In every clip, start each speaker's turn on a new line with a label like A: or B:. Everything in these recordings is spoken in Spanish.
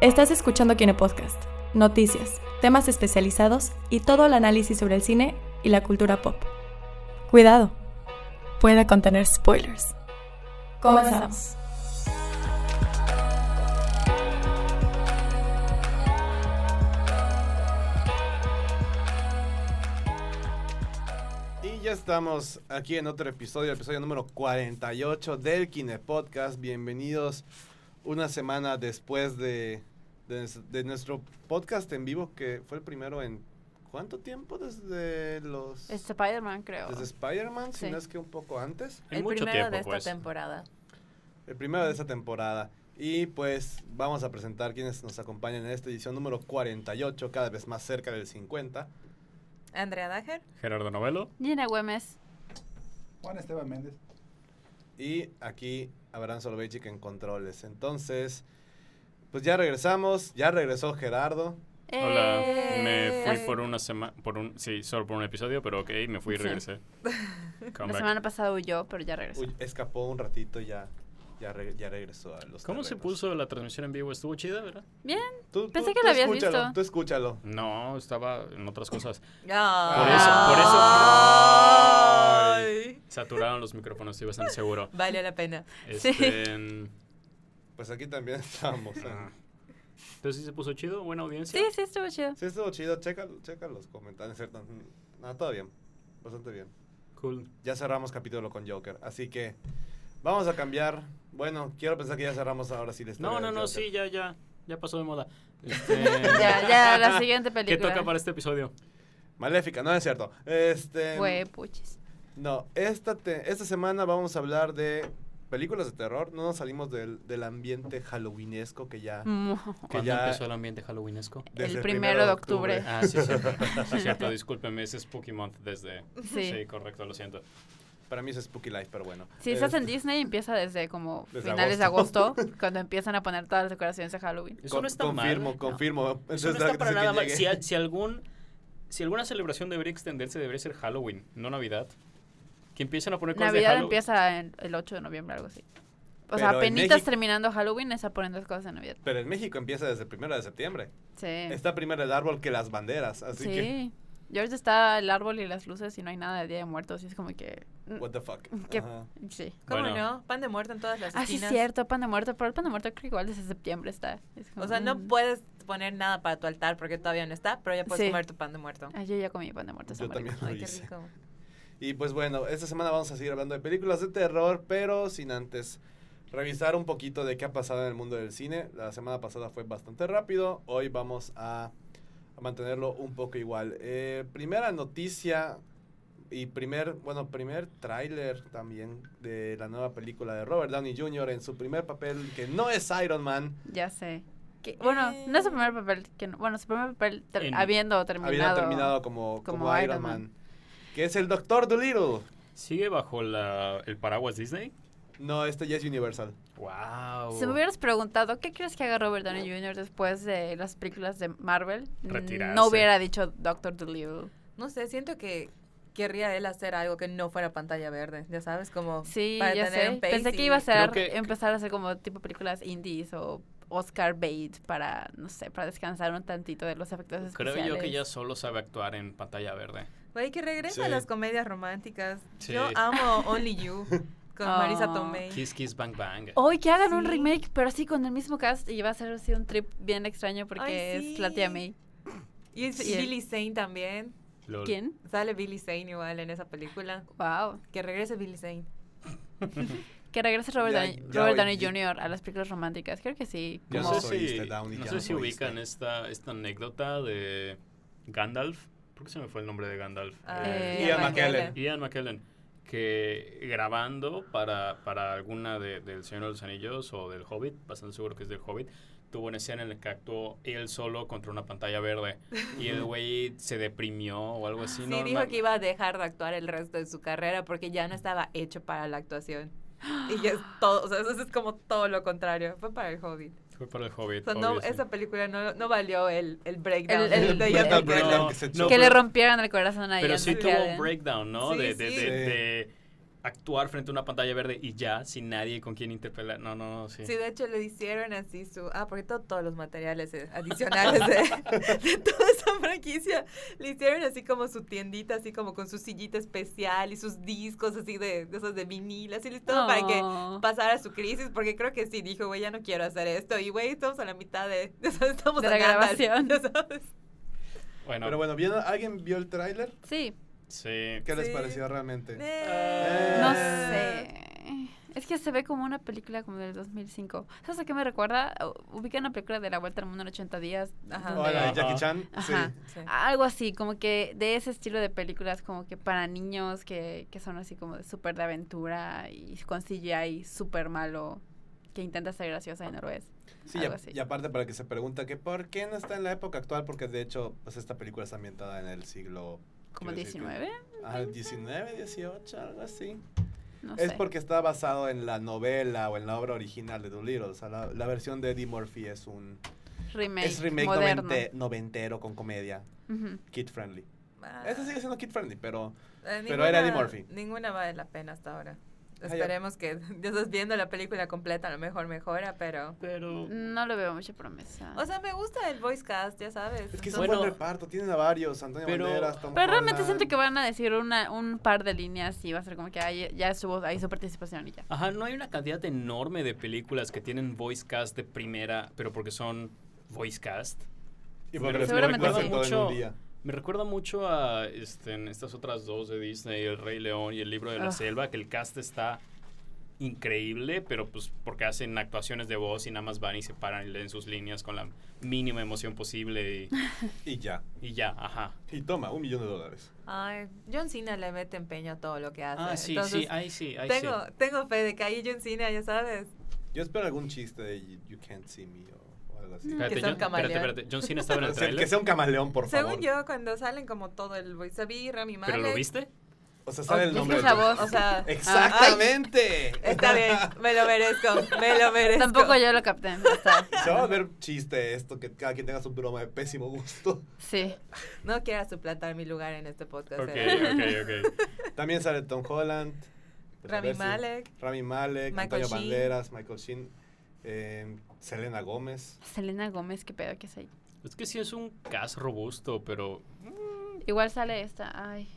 A: Estás escuchando Kine Podcast, noticias, temas especializados y todo el análisis sobre el cine y la cultura pop. Cuidado, puede contener spoilers. Comenzamos.
B: Y ya estamos aquí en otro episodio, episodio número 48 del Kine Podcast. Bienvenidos una semana después de, de, de nuestro podcast en vivo, que fue el primero en ¿cuánto tiempo? Desde los...
C: Es Spider-Man, creo.
B: Desde Spider-Man, si
C: Sí.
B: no es que un poco antes.
D: El
E: mucho
D: primero
E: tiempo,
D: de esta
E: pues.
D: temporada.
B: El primero de esta temporada. Y pues vamos a presentar quienes nos acompañan en esta edición número 48, cada vez más cerca del 50.
D: Andrea Dager.
E: Gerardo Novelo.
C: Gina Güemes.
F: Juan Esteban Méndez.
B: Y aquí Abraham Soloveitchik en controles. Entonces, pues ya regresamos, ya regresó Gerardo.
E: Hola. Me
C: Eh,
E: fui
C: hace-
E: por una semana, por un, sí, solo por un episodio, pero ok, me fui y
C: Sí.
E: regresé.
C: La semana pasada huyó, pero ya regresó.
B: Uy, escapó un ratito y ya, ya, re- ya regresó a los
E: ¿Cómo se puso la transmisión en vivo? ¿Estuvo chida, verdad?
C: Bien.
B: Tú-
C: Pensé
B: tú-
C: que
B: tú
C: lo habías
B: escúchalo,
C: visto.
B: Tú escúchalo.
E: No, estaba en otras cosas.
D: Por
E: eso-
D: eso.
E: Saturaron los micrófonos, estoy bastante seguro.
D: Vale la pena.
C: Sí.
E: Este, mm,
B: Pues aquí también estamos. ¿eh?
E: ah. Entonces sí se puso chido, buena audiencia.
C: Sí, sí, estuvo chido.
B: Sí, estuvo chido. Checa, checa los comentarios, ¿cierto? Mm, No, todo bien. Bastante bien.
E: Cool.
B: Ya cerramos capítulo con Joker. Así que vamos a cambiar. Bueno, quiero pensar que ya cerramos ahora sí la historia
E: No, no, no, sí, ya, ya, ya pasó de moda. Este,
C: Ya, ya, la siguiente
E: ¿Qué
C: película.
E: toca para este episodio?
B: Maléfica, no es cierto. Este.
C: Güey, puchis.
B: No, esta, te- esta semana vamos a hablar de películas de terror. No nos salimos del, del ambiente halloweenesco que ya. Que
E: ¿Cuándo
B: ya-
E: empezó el ambiente halloweenesco?
B: desde
C: El primero de octubre.
E: Ah, sí, sí. Sí, cierto, discúlpeme, es Spooky Month desde...
C: Sí.
E: Sí, correcto, lo siento.
B: Para mí es Spooky Life, pero bueno.
C: Si estás en
B: Este,
C: Disney, empieza desde como
B: Desde
C: finales
B: agosto.
C: de agosto, cuando empiezan a poner todas las decoraciones de Halloween.
E: Eso
B: con-
E: no está
B: confirmo,
E: mal.
B: confirmo.
E: Eso no está para
B: de
E: nada mal. Si, si algún... Si alguna celebración debería extenderse, debería ser Halloween, no Navidad. Que empiecen a poner cosas de
C: Navidad
E: Halloween.
C: empieza en- el 8 de noviembre, algo así. O sea,
B: Pero en
C: apenitas
B: México-
C: terminando Halloween, está poniendo cosas de Navidad.
B: Pero en México empieza desde el primero de septiembre.
C: Sí.
B: Está primero el árbol que las banderas. Así
C: sí.
B: que.
C: Ahorita está el árbol y las luces y no hay nada de Día de Muertos. Y es como que... mm,
B: What the fuck.
C: ¿Qué?
B: Ajá.
C: Sí.
D: ¿Cómo
E: Bueno.
D: no? Pan de muerto en todas las
C: Ah, sí,
D: esquinas.
C: cierto, pan de muerto. Pero el pan de muerto creo que igual desde septiembre está. Es como,
D: O sea, no
C: mm.
D: puedes poner nada para tu altar porque todavía no está, pero ya puedes
C: Sí.
D: comer tu pan de muerto.
C: Ah, yo ya comí pan de muerto.
B: Yo también
C: rico.
B: lo
D: Ay, qué
B: hice.
D: rico.
B: Y pues bueno, esta semana vamos a seguir hablando de películas de terror, pero sin antes revisar un poquito de qué ha pasado en el mundo del cine. La semana pasada fue bastante rápido, hoy vamos a, a mantenerlo un poco igual. Eh, primera noticia y primer, bueno, primer tráiler también de la nueva película de Robert Downey Jr. en su primer papel, que no es Iron Man,
C: Ya sé. Que- bueno, no es su primer papel. Que no- bueno, su primer papel ter-
E: En-
C: habiendo terminado.
B: habiendo terminado como, como,
C: como
B: Iron,
C: Iron
B: Man.
C: Man.
B: que es el Doctor Dolittle.
E: ¿Sigue bajo la, el paraguas Disney?
B: No, este ya es Universal.
E: Wow.
C: Si me hubieras preguntado, ¿qué crees que haga Robert Downey Jr. después de las películas de Marvel?
E: Retirarse.
C: No hubiera dicho Doctor Dolittle.
D: No sé, siento que querría él hacer algo que no fuera pantalla verde, ya sabes, como
C: Sí,
D: para
C: ya
D: tener
C: sé.
D: un
C: Pensé que iba a ser,
E: Creo que-
C: empezar a hacer como tipo películas indies o Oscar bait para, no sé, para descansar un tantito de los efectos
E: Creo
C: especiales.
E: yo que ya solo sabe actuar en pantalla verde.
D: Güey, que regresa a
B: Sí.
D: las comedias románticas.
E: Sí.
D: Yo amo Only You con Marisa
C: Oh.
D: Tomei.
E: Kiss Kiss Bang Bang.
C: Hoy que hagan un remake, pero así con el mismo cast y va a ser así un trip bien extraño porque
D: Ay,
C: es la tía. May.
D: Y, es- y
C: Sí.
D: Billy Zane también.
E: Lol.
C: ¿Quién?
D: Sale Billy Zane igual en esa película.
C: Wow.
D: Que regrese Billy Zane.
C: Que regrese Robert,
B: Ya-
C: Downey,
B: ya
C: Robert
B: hoy-
C: Downey
B: ya-
C: Jr. a las películas románticas. Creo que sí.
B: Ya
E: No sé si, no sé si ubican esta, esta anécdota de Gandalf. ¿Por qué se me fue el nombre de Gandalf?
D: Ah,
C: Eh,
B: Ian
C: Ian
B: McKellen.
E: Ian McKellen. Que grabando para, para alguna de, del Señor de los Anillos o del Hobbit, bastante seguro que es del Hobbit, tuvo una escena en la que actuó él solo contra una pantalla verde. Y el güey se deprimió o algo así.
D: Sí,
E: ¿no?
D: dijo que iba a dejar de actuar el resto de su carrera porque ya no estaba hecho para la actuación. Y ya es todo, o sea, eso es como todo lo contrario. Fue para el Hobbit.
E: Fue para el Hobbit.
D: No, esa película no, no valió el, el breakdown.
C: El-
B: breakdown que se
E: no,
B: echó.
C: que
E: pero-
C: le rompieran el corazón a
E: Pero
C: Ian
E: sí tuvo un breakdown, ¿no?
D: Sí,
E: de, de,
D: sí.
E: de-
B: Sí.
E: de- actuar frente a una pantalla verde y ya, sin nadie con quien interpelar. No, no, no, sí.
D: Sí, de hecho le hicieron así su... Ah, porque todo- todos los materiales eh, adicionales de, de toda esa franquicia le hicieron así como su tiendita, así como con su sillita especial y sus discos así de, de esos de vinil, así listo para que
C: Oh.
D: pasara su crisis, porque creo que sí, dijo, güey, ya no quiero hacer esto. Y, güey, estamos a la mitad de... sea, estamos
C: De la grabación.
D: sabes.
E: Bueno,
B: Pero bueno, ¿vieron- ¿alguien vio el tráiler?
C: Sí,
E: sí.
B: ¿Qué les
D: Sí.
B: pareció realmente?
D: Eh.
C: no sé. Es que se ve como una película como del 2005. ¿Sabes a qué me recuerda? Ubica una película de la Vuelta al Mundo en 80 días.
D: Ajá.
B: Hola,
E: Ajá.
B: Jackie Chan.
C: Ajá.
B: Sí.
D: Sí.
C: Algo así, como que de ese estilo de películas como que para niños que, que son así como de súper de aventura y con CGI súper malo que intenta ser graciosa y no lo es.
B: Sí, y,
C: Algo
B: a-
C: así.
B: y aparte para que se pregunta que por qué no está en la época actual, porque de hecho, pues esta película está ambientada en el siglo...
C: Como
B: quiero decir que-
C: 19,
B: Ah, 19, 18, algo así.
C: no
B: es
C: sé.
B: porque está basado en la novela o en la obra original de Dolittle. O sea, la, la versión de Eddie Murphy es un
C: remake,
B: es remake
C: moderno.
B: novente- noventero con comedia, kid friendly.
D: Ah,
B: Este sigue siendo kid friendly, pero
D: eh,
B: pero era Eddie Murphy.
D: Ninguna vale la pena hasta ahora. Esperemos que ya estás viendo la película completa, a lo mejor mejora, pero...
E: Pero.
C: No le veo mucha promesa.
D: O sea, me gusta el voice cast, ya sabes.
B: es que es un
E: Bueno,
B: buen reparto. Tienen a varios, Antonio
E: pero-
B: Banderas, Tom
C: Pero realmente
B: Holland.
C: siento que van a decir una, un par de líneas y va a ser como que ay, ya estuvo ahí su participación y ya.
E: Ajá, no hay una cantidad enorme de películas que tienen voice cast de primera, pero porque son voice cast.
B: Y porque
E: Pero
C: seguramente
B: todo en un
E: Mucho-
B: día.
E: Me recuerda mucho a este, en estas otras dos de Disney, El Rey León y El Libro de la
C: Ah.
E: Selva, que el cast está increíble, pero pues porque hacen actuaciones de voz y nada más van y se paran y leen sus líneas con la mínima emoción posible y,
B: Y ya.
E: y ya, ajá.
B: Y toma, un millón de dólares.
D: Ay, John Cena le mete empeño a todo lo que hace.
E: Ah, sí,
D: entonces,
E: sí, ahí sí, ahí
D: tengo,
E: sí.
D: tengo fe de que ahí John Cena, ya sabes.
B: Yo espero algún chiste de You, You Can't See Me algo así.
E: Espérate,
D: Que sea un
E: John,
D: camaleón.
E: espérate. John Cena estaba en el
B: O sea, que sea un camaleón, por favor.
D: Según yo, cuando salen como todo el voice, vi Rami Malek.
E: ¿Pero lo viste?
B: O sea, sale el
C: ¿viste
B: nombre.
C: esa
B: de-
C: voz?
D: O sea,
B: Exactamente.
D: está bien, me lo merezco, me lo merezco.
C: Tampoco yo lo capté.
B: Se va a ver chiste esto, que cada quien tenga su broma de pésimo gusto.
C: Sí.
D: No quieras suplantar mi lugar en este podcast.
E: Ok,
D: eh.
E: ok, ok.
B: También sale Tom Holland. pues,
D: Rami Malek.
B: Rami Malek,
D: Michael
B: Antonio
D: Sheen.
B: Banderas, Michael Sheen, eh, Selena Gómez.
C: Selena Gómez, qué pedo que es ahí.
E: Es que sí es un cast robusto, pero
C: Igual sale esta, ay,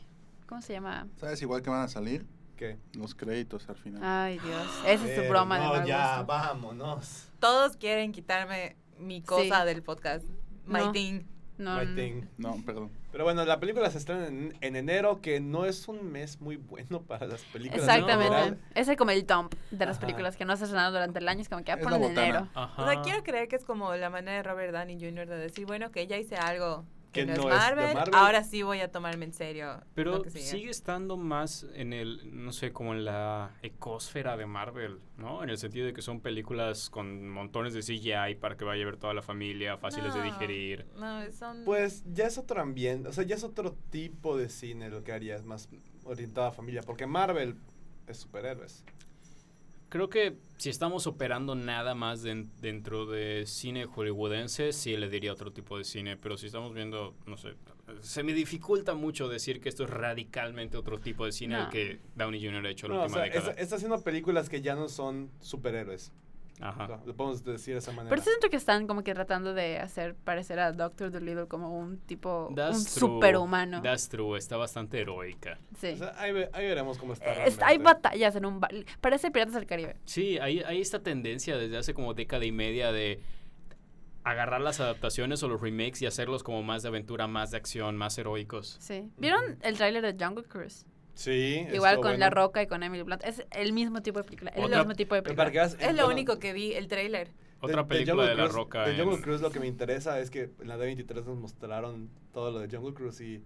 C: ¿cómo se llama?
F: ¿Sabes igual que van a salir?
B: ¿Qué?
F: Los créditos al final.
C: Ay, Dios. Esa es su
B: Eh,
C: broma de
B: no,
C: mal
B: ya,
C: gusto.
B: vámonos.
D: Todos quieren quitarme mi cosa
C: Sí.
D: del podcast. My
C: No.
D: thing.
C: No,
B: My
C: no.
B: thing.
F: No, perdón.
B: Pero bueno, la película se estrena en, en enero, que no es un mes muy bueno para las películas. en
C: Exactamente.
B: general.
C: Ese es como el dump de las
B: Ajá.
C: películas que no se estrenaron durante el año. Es como que ya
F: Es
C: por enero.
E: ajá.
D: O sea, quiero creer que es como la manera de Robert Downey Jr. de decir, bueno, que ya hice algo que, no, es, Marvel,
B: Marvel.
D: ahora sí voy a tomarme en serio. lo
E: Pero
D: que sigue.
E: sigue estando más en el, no sé, como en la ecosfera de Marvel, ¿no? En el sentido de que son películas con montones de CGI para que vaya a ver toda la familia, fáciles de
D: No,
E: digerir.
D: No, son...
B: Pues ya es otro ambiente, o sea, ya es otro tipo de cine lo que haría, es más orientado a familia, porque Marvel es superhéroes.
E: Creo que si estamos operando nada más den- dentro de cine hollywoodense, sí le diría otro tipo de cine, pero si estamos viendo, no sé, se me dificulta mucho decir que esto es radicalmente otro tipo de cine
C: No.
E: al que Downey Jr. ha hecho la
B: No, o
E: última
B: sea,
E: década.
B: está, está haciendo películas que ya no son superhéroes.
E: Ajá.
B: Lo- podemos decir de esa manera.
C: Pero siento que están como que tratando de hacer parecer a Doctor Dolittle como un tipo, un
E: true.
C: superhumano.
E: That's true, está bastante heroica.
C: Sí.
B: O sea, ahí, ve- ahí veremos cómo está.
C: Eh, está- hay
B: realmente.
C: batallas en un... ba- Parece Piratas del Caribe.
E: Sí, hay, hay esta tendencia desde hace como década y media de agarrar las adaptaciones o los remakes y hacerlos como más de aventura, más de acción, más heroicos.
C: Sí. ¿Vieron el tráiler de Jungle Cruise?
B: Sí.
C: Igual con La. Roca y con Emily Blunt. Es el mismo tipo de película. El
E: Otra-
C: mismo tipo de película.
D: Es lo
B: bueno,
D: único que vi, el trailer.
E: Otra
B: de-
E: película de, La Roca.
B: De
E: en-
B: Jungle Cruise lo que me interesa es que en la D23 nos mostraron todo lo de Jungle Cruise y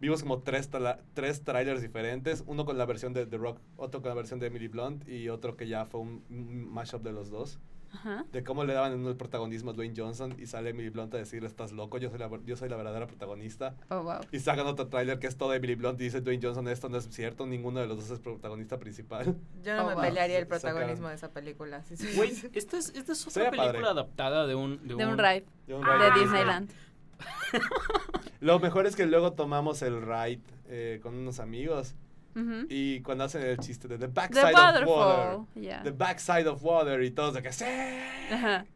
B: vimos como tres, tres trailers diferentes. Uno con la versión de The Rock, otro con la versión de Emily Blunt y otro que ya fue un, un mashup de los dos.
C: Ajá.
B: De cómo le daban el protagonismo a Dwayne Johnson y sale Emily Blunt a decirle, estás loco, yo soy la, yo soy la verdadera protagonista.
C: Oh, wow.
B: Y sacan otro tráiler que es todo Emily Blunt y dice Dwayne Johnson, esto no es cierto, ninguno de los dos es protagonista principal.
D: Yo no
C: Oh,
D: me
C: wow.
D: pelearía el protagonismo de esa película. sí, sí.
E: Güey, esta es, esta es otra película
B: padre.
E: adaptada de un...
C: De un ride
B: Yo un
C: de
B: ride
C: Disneyland.
B: Lo mejor es que luego tomamos el ride eh, con unos amigos
C: Ujú.
B: Y cuando hacen el chiste de The
C: The
B: backside of water.
C: yeah.
B: The backside of water y todos de que sí.
C: Ajá.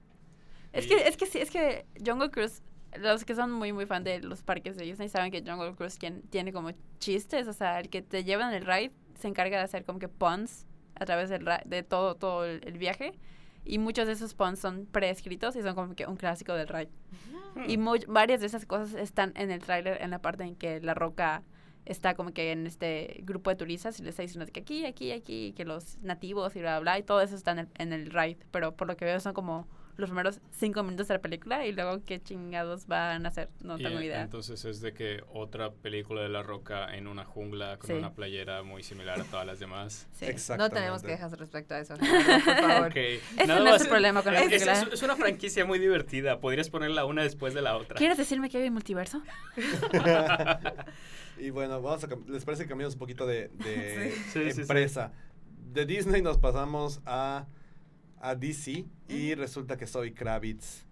C: Es
E: Y-
C: que, es que sí, es que Jungle Cruise, los que son muy, muy fan de los parques de Disney saben que Jungle Cruise quien, tiene como chistes, o sea, el que te lleva en el ride se encarga de hacer como que puns a través del de todo, todo el, el viaje. Y muchos de esos puns son preescritos y son como que un clásico del ride. Y mu- varias de esas cosas están en el tráiler, en la parte en que la roca está como que en este grupo de turistas y le está diciendo que aquí, aquí, aquí, que los nativos y bla, bla, bla, y todo eso está en el, en el ride. Pero por lo que veo son como los primeros cinco minutos de la película y luego qué chingados van a hacer. No
E: Y
C: tengo
E: en-
C: idea.
E: Entonces es de que otra película de La Roca en una jungla con
C: Sí.
E: una playera muy similar a todas las demás.
C: Sí.
D: No
B: Exactamente.
D: tenemos quejas respecto a eso, Gerardo, por favor.
E: Ok,
C: Ese
E: nada
C: no es el problema con la
E: es,
C: película.
E: es- es una franquicia muy divertida. Podrías ponerla una después de la otra.
C: ¿Quieres decirme que hay un multiverso?
B: y bueno, vamos a, ¿les parece que cambiamos un poquito de, de
E: Sí. Sí, sí, sí.
B: empresa? De Disney nos pasamos a, a DC y resulta que soy Kravitz.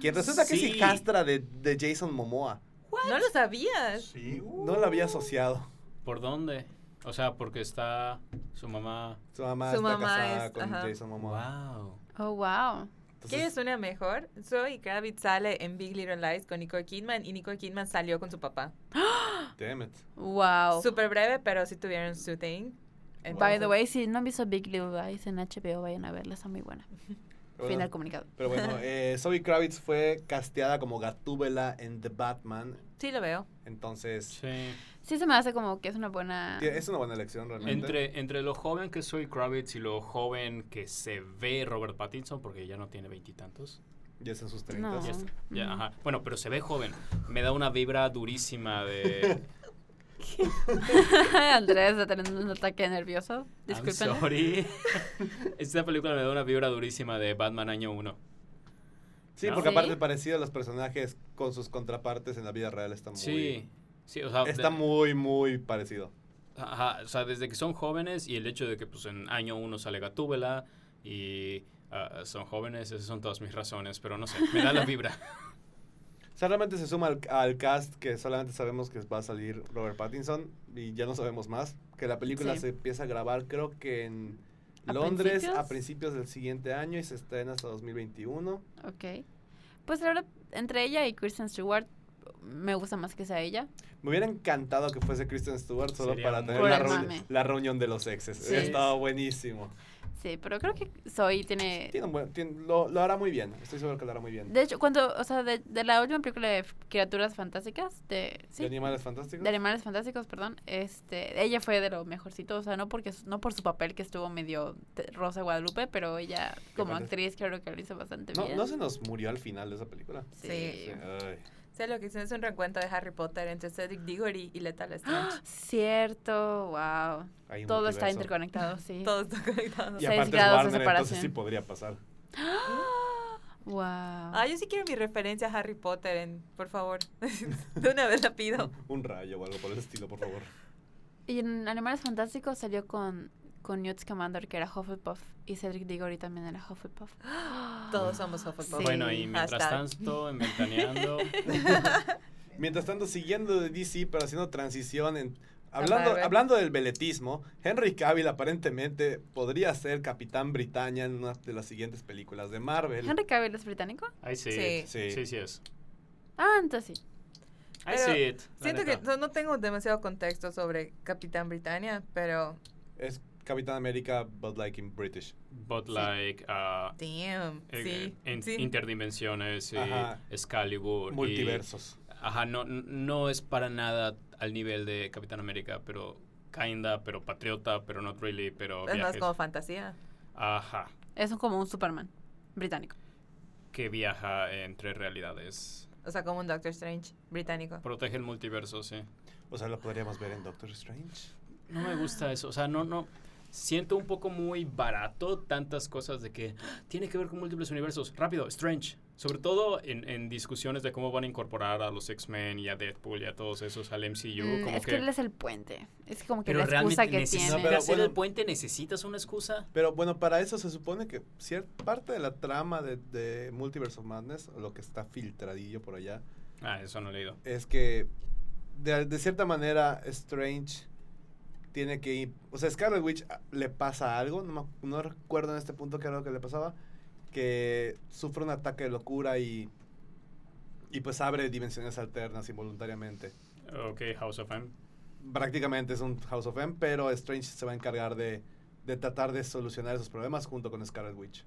B: Quien resulta que es
E: Sí.
B: hijastra de, de Jason Momoa.
D: No lo sabías.
F: Sí.
B: No lo había asociado.
E: ¿Por dónde? O sea, porque está su mamá.
B: Su mamá
D: Su
B: está
D: mamá
B: casada
D: es-
B: con
D: ajá.
B: Jason Momoa.
E: Wow.
C: Oh, wow.
B: Entonces,
D: ¿Quieres una mejor? Zoe Kravitz sale en Big Little Lies con Nicole Kidman y Nicole Kidman salió con su papá.
B: damn it.
C: Wow.
D: Súper breve, pero sí tuvieron su thing.
C: By
D: Entonces-
C: the way, si no han visto Big Little Lies en HBO, vayan a verla, está muy buena.
B: Pero
C: Final
B: bueno,
C: comunicado.
B: Pero bueno, eh, Zoe Kravitz fue casteada como Gatúbela en The Batman.
D: Sí lo veo.
B: Entonces,
E: Sí.
C: Sí se me hace como que es una buena...
B: es una buena elección realmente.
E: Entre, entre lo joven que soy Kravitz y lo joven que se ve Robert Pattinson, porque ya no tiene veintitantos.
B: Ya es en sus 30.
C: No.
E: Ya está, ya,
C: Ujú.
E: ajá. Bueno, pero se ve joven. Me da una vibra durísima de.
C: Andrés está teniendo un ataque nervioso.
E: I'm
C: Disculpen.
E: sorry. Esta película me da una vibra durísima de Batman año 1.
B: Sí,
E: ¿No?
B: porque
C: ¿Sí?
B: aparte parecido de los personajes con sus contrapartes en la vida real está muy...
E: Sí. Sí, o sea,
B: Está
E: de-
B: muy, muy parecido.
E: Ajá, o sea, desde que son jóvenes y el hecho de que pues en año 1 sale Gatúbela y ah, son jóvenes, esas son todas mis razones, pero no sé, me da la vibra.
B: O sea, realmente se suma al, al cast que solamente sabemos que va a salir Robert Pattinson y ya no sabemos más. Que la película
C: Sí.
B: se empieza a grabar creo que en
C: ¿A
B: Londres
C: principios?
B: a principios del siguiente año y se estrena hasta 2021.
C: Ok. Pues la verdad, entre ella y Kristen Stewart, me gusta más que sea ella.
B: Me hubiera encantado que fuese Kristen Stewart solo
E: Sería
B: para tener la, reuni-
C: mame.
B: la reunión de los exes.
C: Sí.
B: Estado buenísimo.
C: Sí, pero creo que Zoe tiene...
B: Tiene un buen- tiene- lo, lo hará muy bien. Estoy seguro que lo hará muy bien.
C: De hecho, cuando, o sea, de, de la última película de Criaturas Fantásticas, de... Sí,
B: ¿De animales fantásticos?
C: de Animales Fantásticos, perdón, este, ella fue de lo mejorcito, o sea, no porque no por su papel que estuvo medio Rosa Guadalupe, pero ella como actriz creo que lo hizo bastante
B: no,
C: bien.
B: no se nos murió al final de esa película.
C: Sí.
D: Sí.
B: Ay.
D: Sé lo que hicieron es un reencuentro de Harry Potter entre Cedric Diggory y Lethal Strange.
C: Cierto, wow.
B: Hay un
C: Todo está interconectado, sí.
D: Todo está conectado.
B: Y
C: Seis
B: aparte es
C: grados de
B: Warner, entonces sí podría pasar.
C: Wow.
D: Ah, yo sí quiero mi referencia a Harry Potter, en, por favor. de una vez la pido.
B: Un rayo o algo por el estilo, por favor.
C: Y en Animales Fantásticos salió con, con Newt Scamander, que era Hufflepuff, y Cedric Diggory también era Hufflepuff.
D: Todos somos Hufflepuff.
C: Sí.
E: Bueno, y mientras
D: Hashtag.
E: tanto, en Ventaneando,
B: Mientras tanto, siguiendo de DC, pero haciendo transición en... Hablando, hablando del veletismo, Henry Cavill aparentemente podría ser Capitán Britannia en una de las siguientes películas de Marvel.
C: ¿Henry Cavill es británico?
E: ahí sí,
D: Sí.
E: sí,
B: Sí.
E: sí, es.
C: Ah, entonces sí.
E: I
D: Pero
E: see it.
D: Siento que
E: neta.
D: no, no tengo demasiado contexto sobre Capitán Britannia, pero
B: Es Capitán América, but like in British.
E: But like, uh,
D: damn,
E: eh,
D: sí,
E: en-
D: sí.
E: interdimensiones, eh,
B: Ajá.
E: Excalibur. y-
B: Multiversos.
E: ajá, no, no es para nada al nivel de Capitán América, pero kinda, pero patriota, pero not really, pero
D: es más como fantasía.
E: Ajá,
C: Es un- como un Superman británico.
E: que viaja entre realidades.
D: O sea, como un Doctor Strange británico.
E: Protege el multiverso, sí.
B: O sea, lo podríamos ver en Doctor Strange.
E: No me gusta eso, o sea, no, no. Siento un poco muy barato tantas cosas de que "Ah, tiene que ver con múltiples universos. Rápido, Strange. Sobre todo en, en discusiones de cómo van a incorporar a los X-Men y a Deadpool y a todos esos al MCU.
C: Mm,
E: como
C: es que,
E: que,
C: él es el puente. Es como que
E: pero
C: la excusa que tiene.
B: No, pero
E: hacer
B: bueno.
E: el puente, necesitas una excusa.
B: Pero bueno, para eso se supone que cierta parte de la trama de, de Multiverse of Madness, lo que está filtradillo por allá,
E: Ah, eso no he leído.
B: es que de, de cierta manera Strange tiene que ir, o sea, Scarlet Witch ah, le pasa algo, no, me- no recuerdo en este punto qué era lo que le pasaba, que sufre un ataque de locura y, y pues abre dimensiones alternas involuntariamente.
E: Ok, House of M.
B: Prácticamente es un House of M, pero Strange se va a encargar de, de tratar de solucionar esos problemas junto con Scarlet Witch.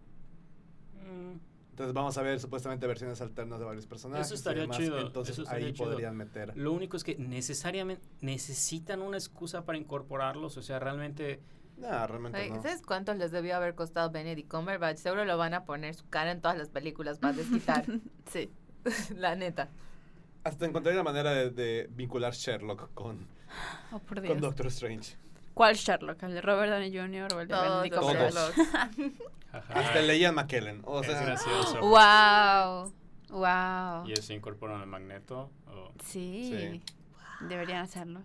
E: Mm,
B: Entonces vamos a ver supuestamente versiones alternas de varios personajes.
E: Eso
B: y
E: estaría
B: demás,
E: chido,
B: Entonces
E: eso estaría
B: ahí
E: chido.
B: podrían meter.
E: Lo único es que necesariamente necesitan una excusa para incorporarlos. O sea, realmente.
B: No, realmente
D: Ay,
B: no.
D: ¿Sabes cuánto les debió haber costado Benedict Cumberbatch? Seguro lo van a poner su cara en todas las películas para desquitar.
C: Sí.
D: la neta.
B: Hasta encontré la manera de, de vincular Sherlock con,
C: Oh, por
B: con
C: Dios.
B: Doctor Strange.
C: ¿Cuál Sherlock? ¿El de Robert Downey Jr. o el de
D: Todos
C: Benedict. Cumberbatch?
B: Hasta leían McKellen. O
E: es
B: sea,
E: gracioso.
C: ¡Wow! ¡Wow!
E: Y se incorporan al magneto. o-
C: Sí.
B: Sí.
C: Deberían hacerlo.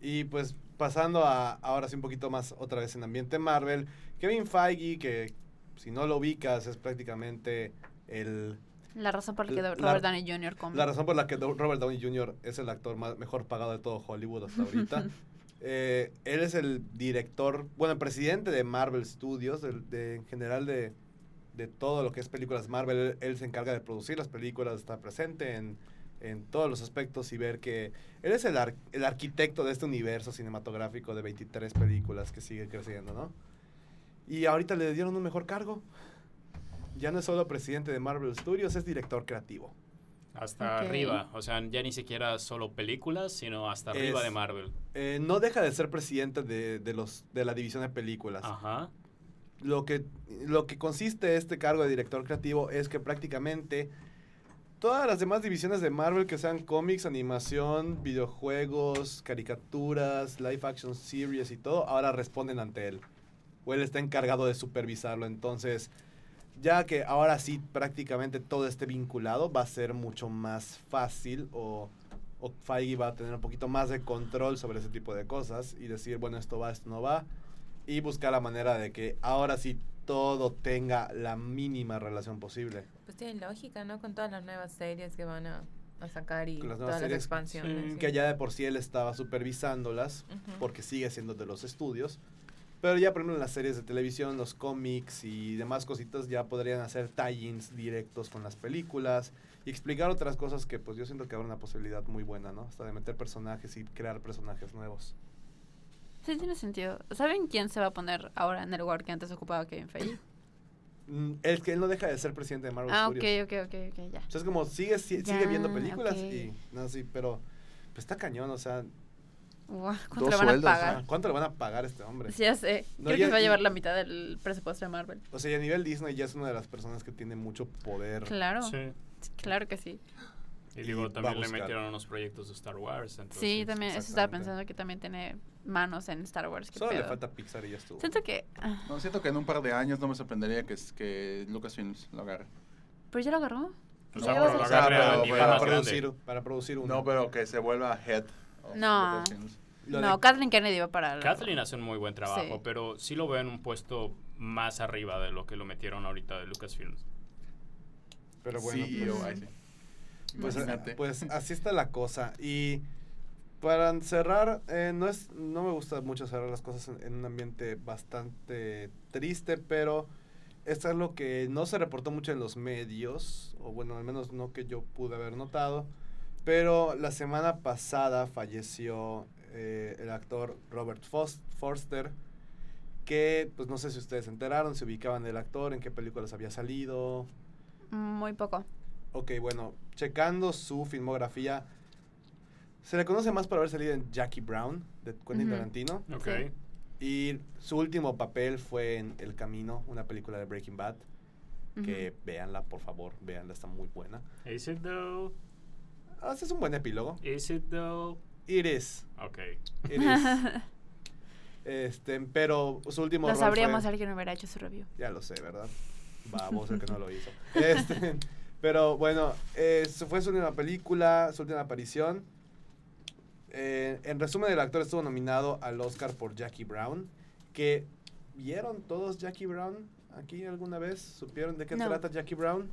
B: Y pues pasando a ahora sí un poquito más otra vez en ambiente Marvel, Kevin Feige, que si no lo ubicas es prácticamente el,
C: La razón por la que
B: La-
C: Robert Downey Jr. come.
B: la razón por la que Robert Downey Jr. es el actor más, mejor pagado de todo Hollywood hasta ahorita. Eh, él es el director, bueno, el presidente de Marvel Studios, de, en general de, de todo lo que es películas Marvel. Él, se encarga de producir las películas, estar presente en, en todos los aspectos y ver que él es el, el arquitecto de este universo cinematográfico de 23 películas que sigue creciendo, ¿no? Y ahorita le dieron un mejor cargo. Ya no es solo presidente de Marvel Studios, es director creativo.
E: Hasta arriba. O sea, ya ni siquiera solo películas, sino hasta arriba
B: Es-
E: de Marvel.
B: Eh, no deja de ser presidente de, de los, de la división de películas.
E: Ajá.
B: Lo, que, lo que consiste este cargo de director creativo es que prácticamente todas las demás divisiones de Marvel que sean cómics, animación, videojuegos, caricaturas, live action series y todo, ahora responden ante él. O él está encargado de supervisarlo. Entonces, ya que ahora sí prácticamente todo esté vinculado, va a ser mucho más fácil o, o Feige va a tener un poquito más de control sobre ese tipo de cosas y decir, bueno, esto va, esto no va. Y buscar la manera de que ahora sí todo tenga la mínima relación posible.
D: Pues tiene lógica, ¿no? Con todas las nuevas series que van a, a sacar y
B: las
D: todas las expansiones.
E: sí,
D: sí.
B: Que ya de por sí él estaba supervisándolas
D: Ujú.
B: porque sigue siendo de los estudios. Pero ya, por ejemplo, en las series de televisión, los cómics y demás cositas ya podrían hacer tie-ins directos con las películas y explicar otras cosas que pues yo siento que habrá una posibilidad muy buena, ¿no? Hasta de meter personajes y crear personajes nuevos.
C: Sí, tiene sentido. ¿Saben quién se va a poner ahora en el lugar que antes ocupaba Kevin Feige?
B: Mm, Es que él no deja de ser presidente de Marvel
C: ah, ok,
B: Studios.
C: ok, ok, ok, ya.
B: O sea, es como sigue,
C: Ya,
B: sigue viendo películas y no sí, pero pues está cañón, o sea,
C: ¿Cuánto
F: Dos
C: le van a
F: sueldos,
B: ah,
C: pagar?
B: ¿cuánto le van a pagar a este hombre?
C: Sí, ya sé.
B: No,
C: Creo
B: ya-
C: que se va a llevar la mitad del presupuesto de Marvel.
B: O sea, y a nivel Disney ya es una de las personas que tiene mucho poder.
C: Claro.
E: Sí.
C: Claro que sí.
E: Y digo,
B: a
E: también le metieron unos proyectos de Star Wars.
C: Sí, también. Eso estaba pensando que también tiene manos en Star Wars. ¿qué
B: Solo le falta Pixar y ya estuvo.
C: Siento que. ah,
F: No, siento que en un par de años no me sorprendería que, es- que Lucasfilms lo agarre.
C: ¿Pero ya lo agarró?
E: O
C: Ya
E: sea,
C: lo
E: pero
C: agarró.
E: lo
F: O sea,
E: agarre a
F: pero-
E: nivel
B: para producir, para producir uno.
F: No, pero que se vuelva head. of
C: No.
F: Lucasfilms.
B: Lo
C: no,
B: de-
C: Kathleen Kennedy va para. el-
E: Kathleen hace un muy buen trabajo,
C: Sí.
E: pero sí lo veo en un puesto más arriba de lo que lo metieron ahorita de Lucasfilms.
B: Pero bueno,
C: pues-
F: sí.
B: pues,
F: Imagínate.
B: pues así está la cosa. Y para cerrar, eh, no, es, no me gusta mucho cerrar las cosas en, en un ambiente bastante triste, pero esto es lo que no se reportó mucho en los medios, o bueno, al menos no que yo pude haber notado. Pero la semana pasada falleció eh, el actor Robert Forster, que pues no sé si ustedes se enteraron, se ubicaban el actor, en qué películas había salido.
C: Muy poco.
B: Ok, bueno, checando su filmografía, se le conoce más por haber salido en Jackie Brown, de Quentin. Tarantino.
E: Ok.
C: Sí.
B: Y su último papel fue en El Camino, una película de Breaking Bad. Que véanla, por favor, véanla, está muy buena.
E: Is it though?
B: Ah, es un buen epílogo.
E: Is it though?
B: It is.
E: Ok.
B: It is. este, pero su último
C: Lo sabríamos si
B: fue-
C: alguien hubiera hecho su review.
B: Ya lo sé, ¿verdad? Vamos, el que no lo hizo. Este, pero bueno, eh, fue su última película, su última aparición. Eh, en resumen, el actor estuvo nominado al Oscar por Jackie Brown. Que, ¿Vieron todos Jackie Brown aquí alguna vez? ¿Supieron de qué
C: No.
B: trata Jackie Brown?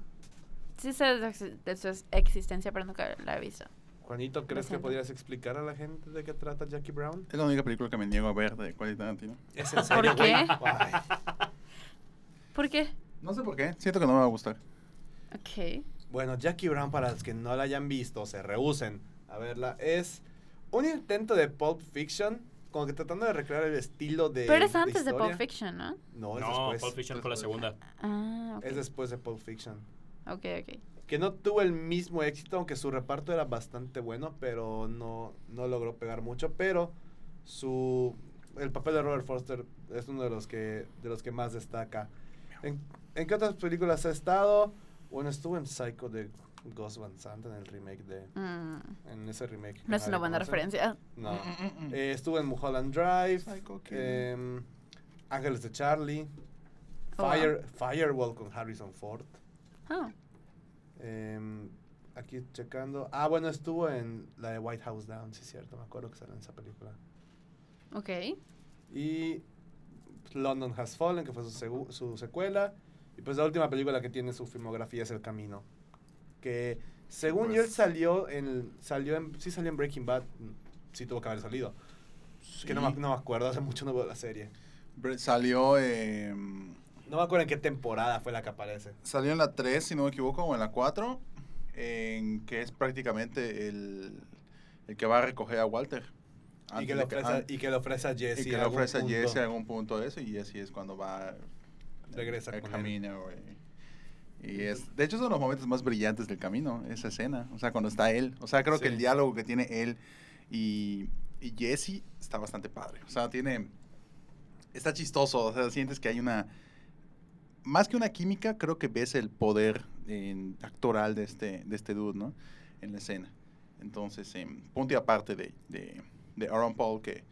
C: Sí sé de, su- de su existencia, pero nunca la he visto.
B: Juanito, ¿crees que podrías explicar a la gente de qué trata Jackie Brown?
F: Es la única película que me niego a ver de Quentin Tarantino.
B: ¿Es en
C: ¿Por
B: serio,
C: qué? ¿Por qué?
F: No sé por qué. Siento que no me va a gustar.
C: Ok.
B: Bueno, Jackie Brown, para los que no la hayan visto, se rehúsen a verla, es un intento de Pulp Fiction, como que tratando de recrear el estilo de.
C: Pero es antes de. Pulp Fiction, ¿no?
B: No, es
E: No,
B: después.
E: Pulp Fiction fue la segunda.
C: Ah, ok.
B: Es después de Pulp Fiction.
C: Ok, ok.
B: Que no tuvo el mismo éxito, aunque su reparto era bastante bueno, pero no, no logró pegar mucho. Pero su el papel de Robert Foster es uno de los que, de los que más destaca. ¿En, en qué otras películas ha estado? Bueno, estuvo en Psycho de Gus Van Sant, en el remake de...
C: Mm,
B: En ese remake.
C: no es una buena
B: conoce.
C: referencia.
B: No.
F: Mm, mm, mm.
B: Eh, estuvo en Mulholland Drive.
F: Psycho
B: em, Ángeles de Charlie.
C: Oh, wow.
B: Fire, Firewall con Harrison Ford.
C: Ah,
B: Em, aquí checando. Ah, bueno, estuvo en la de White House Down, sí es cierto. Me acuerdo que salió en esa película.
C: ok.
B: Y London Has Fallen, que fue su, secuela. Y pues la última película que tiene su filmografía es El Camino. Que según yo él
F: Pues-
B: salió en, salió en... Sí salió en Breaking Bad. Sí tuvo que haber salido. Que no no me acuerdo, hace mucho no veo la serie.
F: Bre- Salió, eh,
B: No me acuerdo en qué temporada fue la que aparece.
F: salió en la 3, si no me equivoco, o en la 4, en que es prácticamente el, el que va a recoger a Walter.
B: Y que, le
F: de que-
B: ofrece,
F: an-
B: y que le ofrece a Jesse.
F: y que
B: en
F: le ofrece a. Jesse a algún punto eso, y Jesse es cuando va
B: Regresa
F: el
B: con
F: camino. Y es, de hecho, es uno de los momentos más brillantes del camino, esa escena. O sea, cuando está él. O sea, creo que el diálogo que tiene él y, y Jesse está bastante padre. O sea, tiene. Está chistoso. O sea, sientes que hay una. Más que una química, creo que ves el poder en- actoral de este, de este dude, ¿no? En la escena. Entonces, em, punto y aparte de, de, de Aaron Paul, que,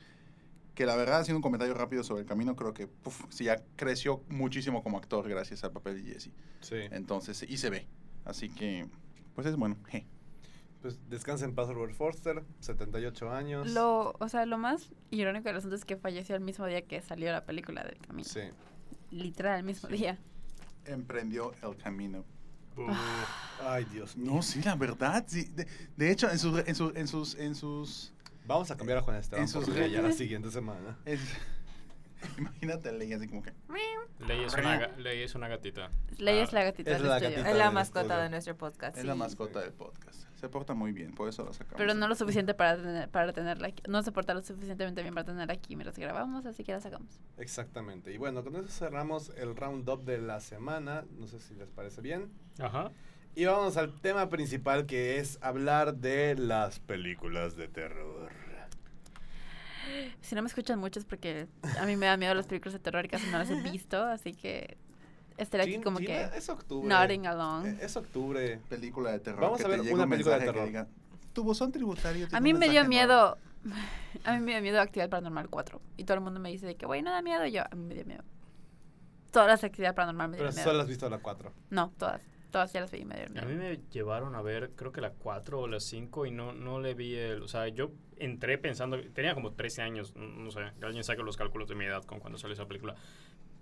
F: que la verdad, haciendo un comentario rápido sobre el camino, creo que puf, sí, ya creció muchísimo como actor gracias al papel de Jesse.
B: Sí.
F: Entonces, y se ve. Así que, pues es bueno. je.
B: Pues descansa en paz Robert Forster, 78 años.
C: Lo, o sea, lo más irónico del asunto es que falleció el mismo día que salió la película del camino.
B: Sí.
C: Literal, el mismo día.
F: Emprendió el camino.
B: Ay, Dios mío.
F: No, sí, la verdad. Sí. De, de hecho, en, sus en, sus en sus... En sus
B: Vamos a cambiar a Juan Esteban
F: En sus
B: por Leia la siguiente semana.
F: es- imagínate a Leia así como que...
E: Ley es una, Ley es una gatita.
C: Ley
E: Ah,
C: es la gatita
B: es
C: del
B: la
C: estudio.
B: gatita.
D: Es la mascota
B: estudio.
D: de nuestro podcast.
F: Es la mascota del podcast. Se porta muy bien, por eso la sacamos.
C: Pero no lo suficiente para, tener- para tenerla aquí. No se porta lo suficientemente bien para tenerla aquí mientras grabamos, así que la sacamos.
B: Exactamente. Y bueno, con eso cerramos el roundup de la semana. No sé si les parece bien.
E: Ajá.
B: Y vamos al tema principal que es hablar de las películas de terror.
C: Si no me escuchan mucho es porque a mí me da miedo las películas de terror y casi no las he visto, así que estaré aquí
B: Gin-
C: como
B: Gina,
C: que
B: es octubre.
C: nodding along.
B: Eh, Es octubre.
F: Película de terror.
B: Vamos
F: que
B: a ver una
F: un
B: película de terror.
F: diga, tu buzón tributario tiene
C: A mí
F: un
C: me dio
F: mensaje nuevo".
C: miedo. A mí me dio miedo Actividad Paranormal 4. Y todo el mundo me dice de que, güey, no da miedo. Y yo, a mí me dio miedo. Todas las Actividad Paranormal me
B: Pero
C: dieron
B: solo
C: miedo.
B: has visto la 4.
C: No, todas. Todas ya las vi y me dieron
E: A mí
C: miedo.
E: me llevaron a ver, creo que la 4 o la 5 y no, no le vi el... O sea, yo entré pensando... Tenía como 13 años, no, no sé, que alguien saque los cálculos de mi edad con cuando salió esa película.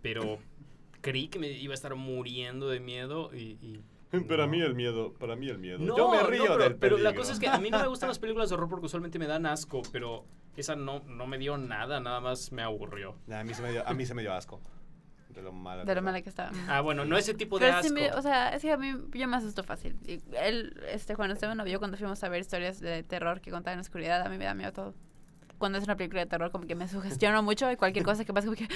E: Pero creí que me iba a estar muriendo de miedo y... y
B: Pero a
E: no.
B: mí el miedo, para mí el miedo.
E: No,
B: Yo me
E: no,
B: río
E: pero,
B: del
E: pero la
B: peligro.
E: cosa es que a mí no me gustan las películas de horror porque usualmente me dan asco, pero esa no, no me dio nada, nada más me aburrió.
B: Nah, a, mí se me dio, a mí se me dio asco. De lo mala
C: De
B: que
C: lo mala que estaba.
E: Ah, bueno, no ese tipo de
C: Pero
E: asco.
C: sí me, o sea, es que a mí yo me asusto fácil. Y él, este Juan Esteban lo vio cuando fuimos a ver historias de terror que contaban en la oscuridad. A mí me da miedo todo. Cuando es una película de terror, como que me sugestiono mucho y cualquier cosa que pase, como que.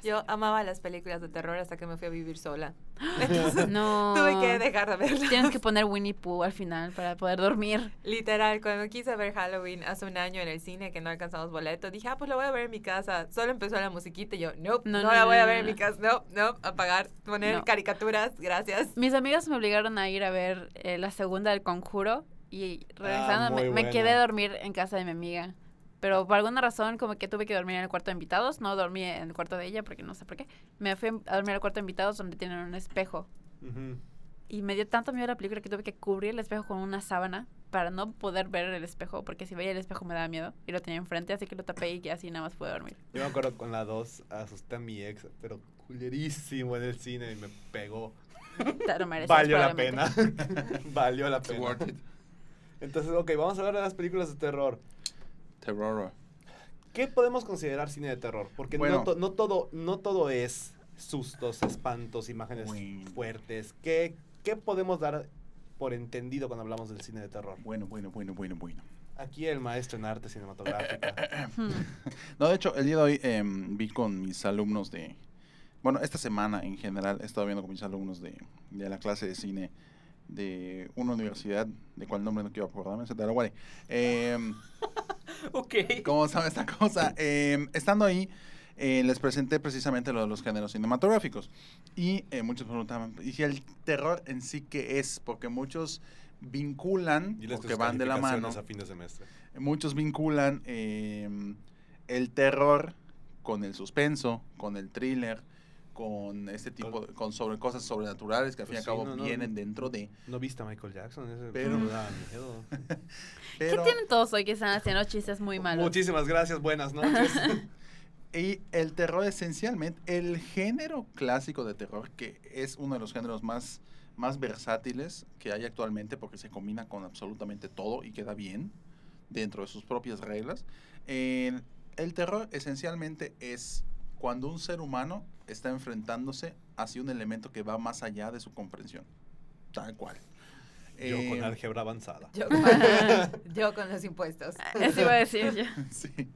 D: Yo amaba las películas de terror hasta que me fui a vivir sola. Entonces
C: No.
D: tuve que dejar de verlas.
C: Tienes que poner Winnie Pooh al final para poder dormir.
D: Literal, cuando quise ver Halloween hace un año en el cine que no alcanzamos boleto, dije, ah, pues lo voy a ver en mi casa. Solo empezó la musiquita y yo, nope,
C: No,
D: no,
C: no,
D: la
C: no,
D: voy a
C: no,
D: ver
C: no,
D: en mi
C: no.
D: casa. No, no, apagar, poner
C: No.
D: caricaturas, gracias.
C: Mis amigas me obligaron a ir a ver eh, la segunda del conjuro y regresando
B: muy
C: me, me quedé a dormir en casa de mi amiga. Pero por alguna razón como que tuve que dormir en el cuarto de invitados, no dormí en el cuarto de ella porque no sé por qué. Me fui a dormir al cuarto de invitados donde tienen un espejo.
B: Ujú.
C: Y me dio tanto miedo la película que tuve que cubrir el espejo con una sábana para no poder ver el espejo, porque si veía el espejo me daba miedo y lo tenía enfrente, así que lo tapé y así nada más pude dormir.
B: Yo me acuerdo con la 2 asusté a mi ex, pero culerísimo en el cine y me pegó.
C: Lo mereces,
B: Valió la pena. Valió la pena. Entonces, ok, vamos a hablar de las películas de terror.
F: Terror.
B: ¿Qué podemos considerar cine de terror? Porque
F: Bueno.
B: no, to- no todo, no todo es sustos, espantos, imágenes fuertes. ¿Qué, ¿Qué podemos dar por entendido cuando hablamos del cine de terror?
F: Bueno, bueno, bueno, bueno, bueno.
B: Aquí el maestro en arte cinematográfica.
F: No, de hecho, el día de hoy em, vi con mis alumnos de... Bueno, esta semana en general he estado viendo con mis alumnos de, de la clase de cine de una universidad, de cuál nombre no quiero acordarme, de la Guare. Em,
E: Ok.
F: ¿Cómo se llama esta cosa? Em, estando ahí, eh, les presenté precisamente lo de los géneros cinematográficos. Y eh, muchos preguntaban, ¿y si el terror en sí qué es? Porque muchos vinculan,
B: Y
F: porque van de la mano,
B: a fin de semestre.
F: muchos vinculan em, el terror con el suspenso, con el thriller, con este tipo, de- con sobre cosas sobrenaturales que al fin y al cabo
B: no,
F: vienen
B: no.
F: dentro de.
B: ¿No viste a Michael Jackson? Ese
F: Pero-
B: me da miedo.
F: Pero,
C: ¿Qué tienen todos hoy que están haciendo chistes muy malos?
B: Muchísimas gracias, buenas noches.
F: Y el terror esencialmente, el género clásico de terror, que es uno de los géneros más, más versátiles que hay actualmente porque se combina con absolutamente todo y queda bien dentro de sus propias reglas. eh, el terror esencialmente es cuando un ser humano está enfrentándose hacia un elemento que va más allá de su comprensión. Tal cual.
B: Yo con
F: Eh,
B: álgebra avanzada.
D: Yo con, yo con los impuestos.
C: Eso iba a decir yo.
F: sí.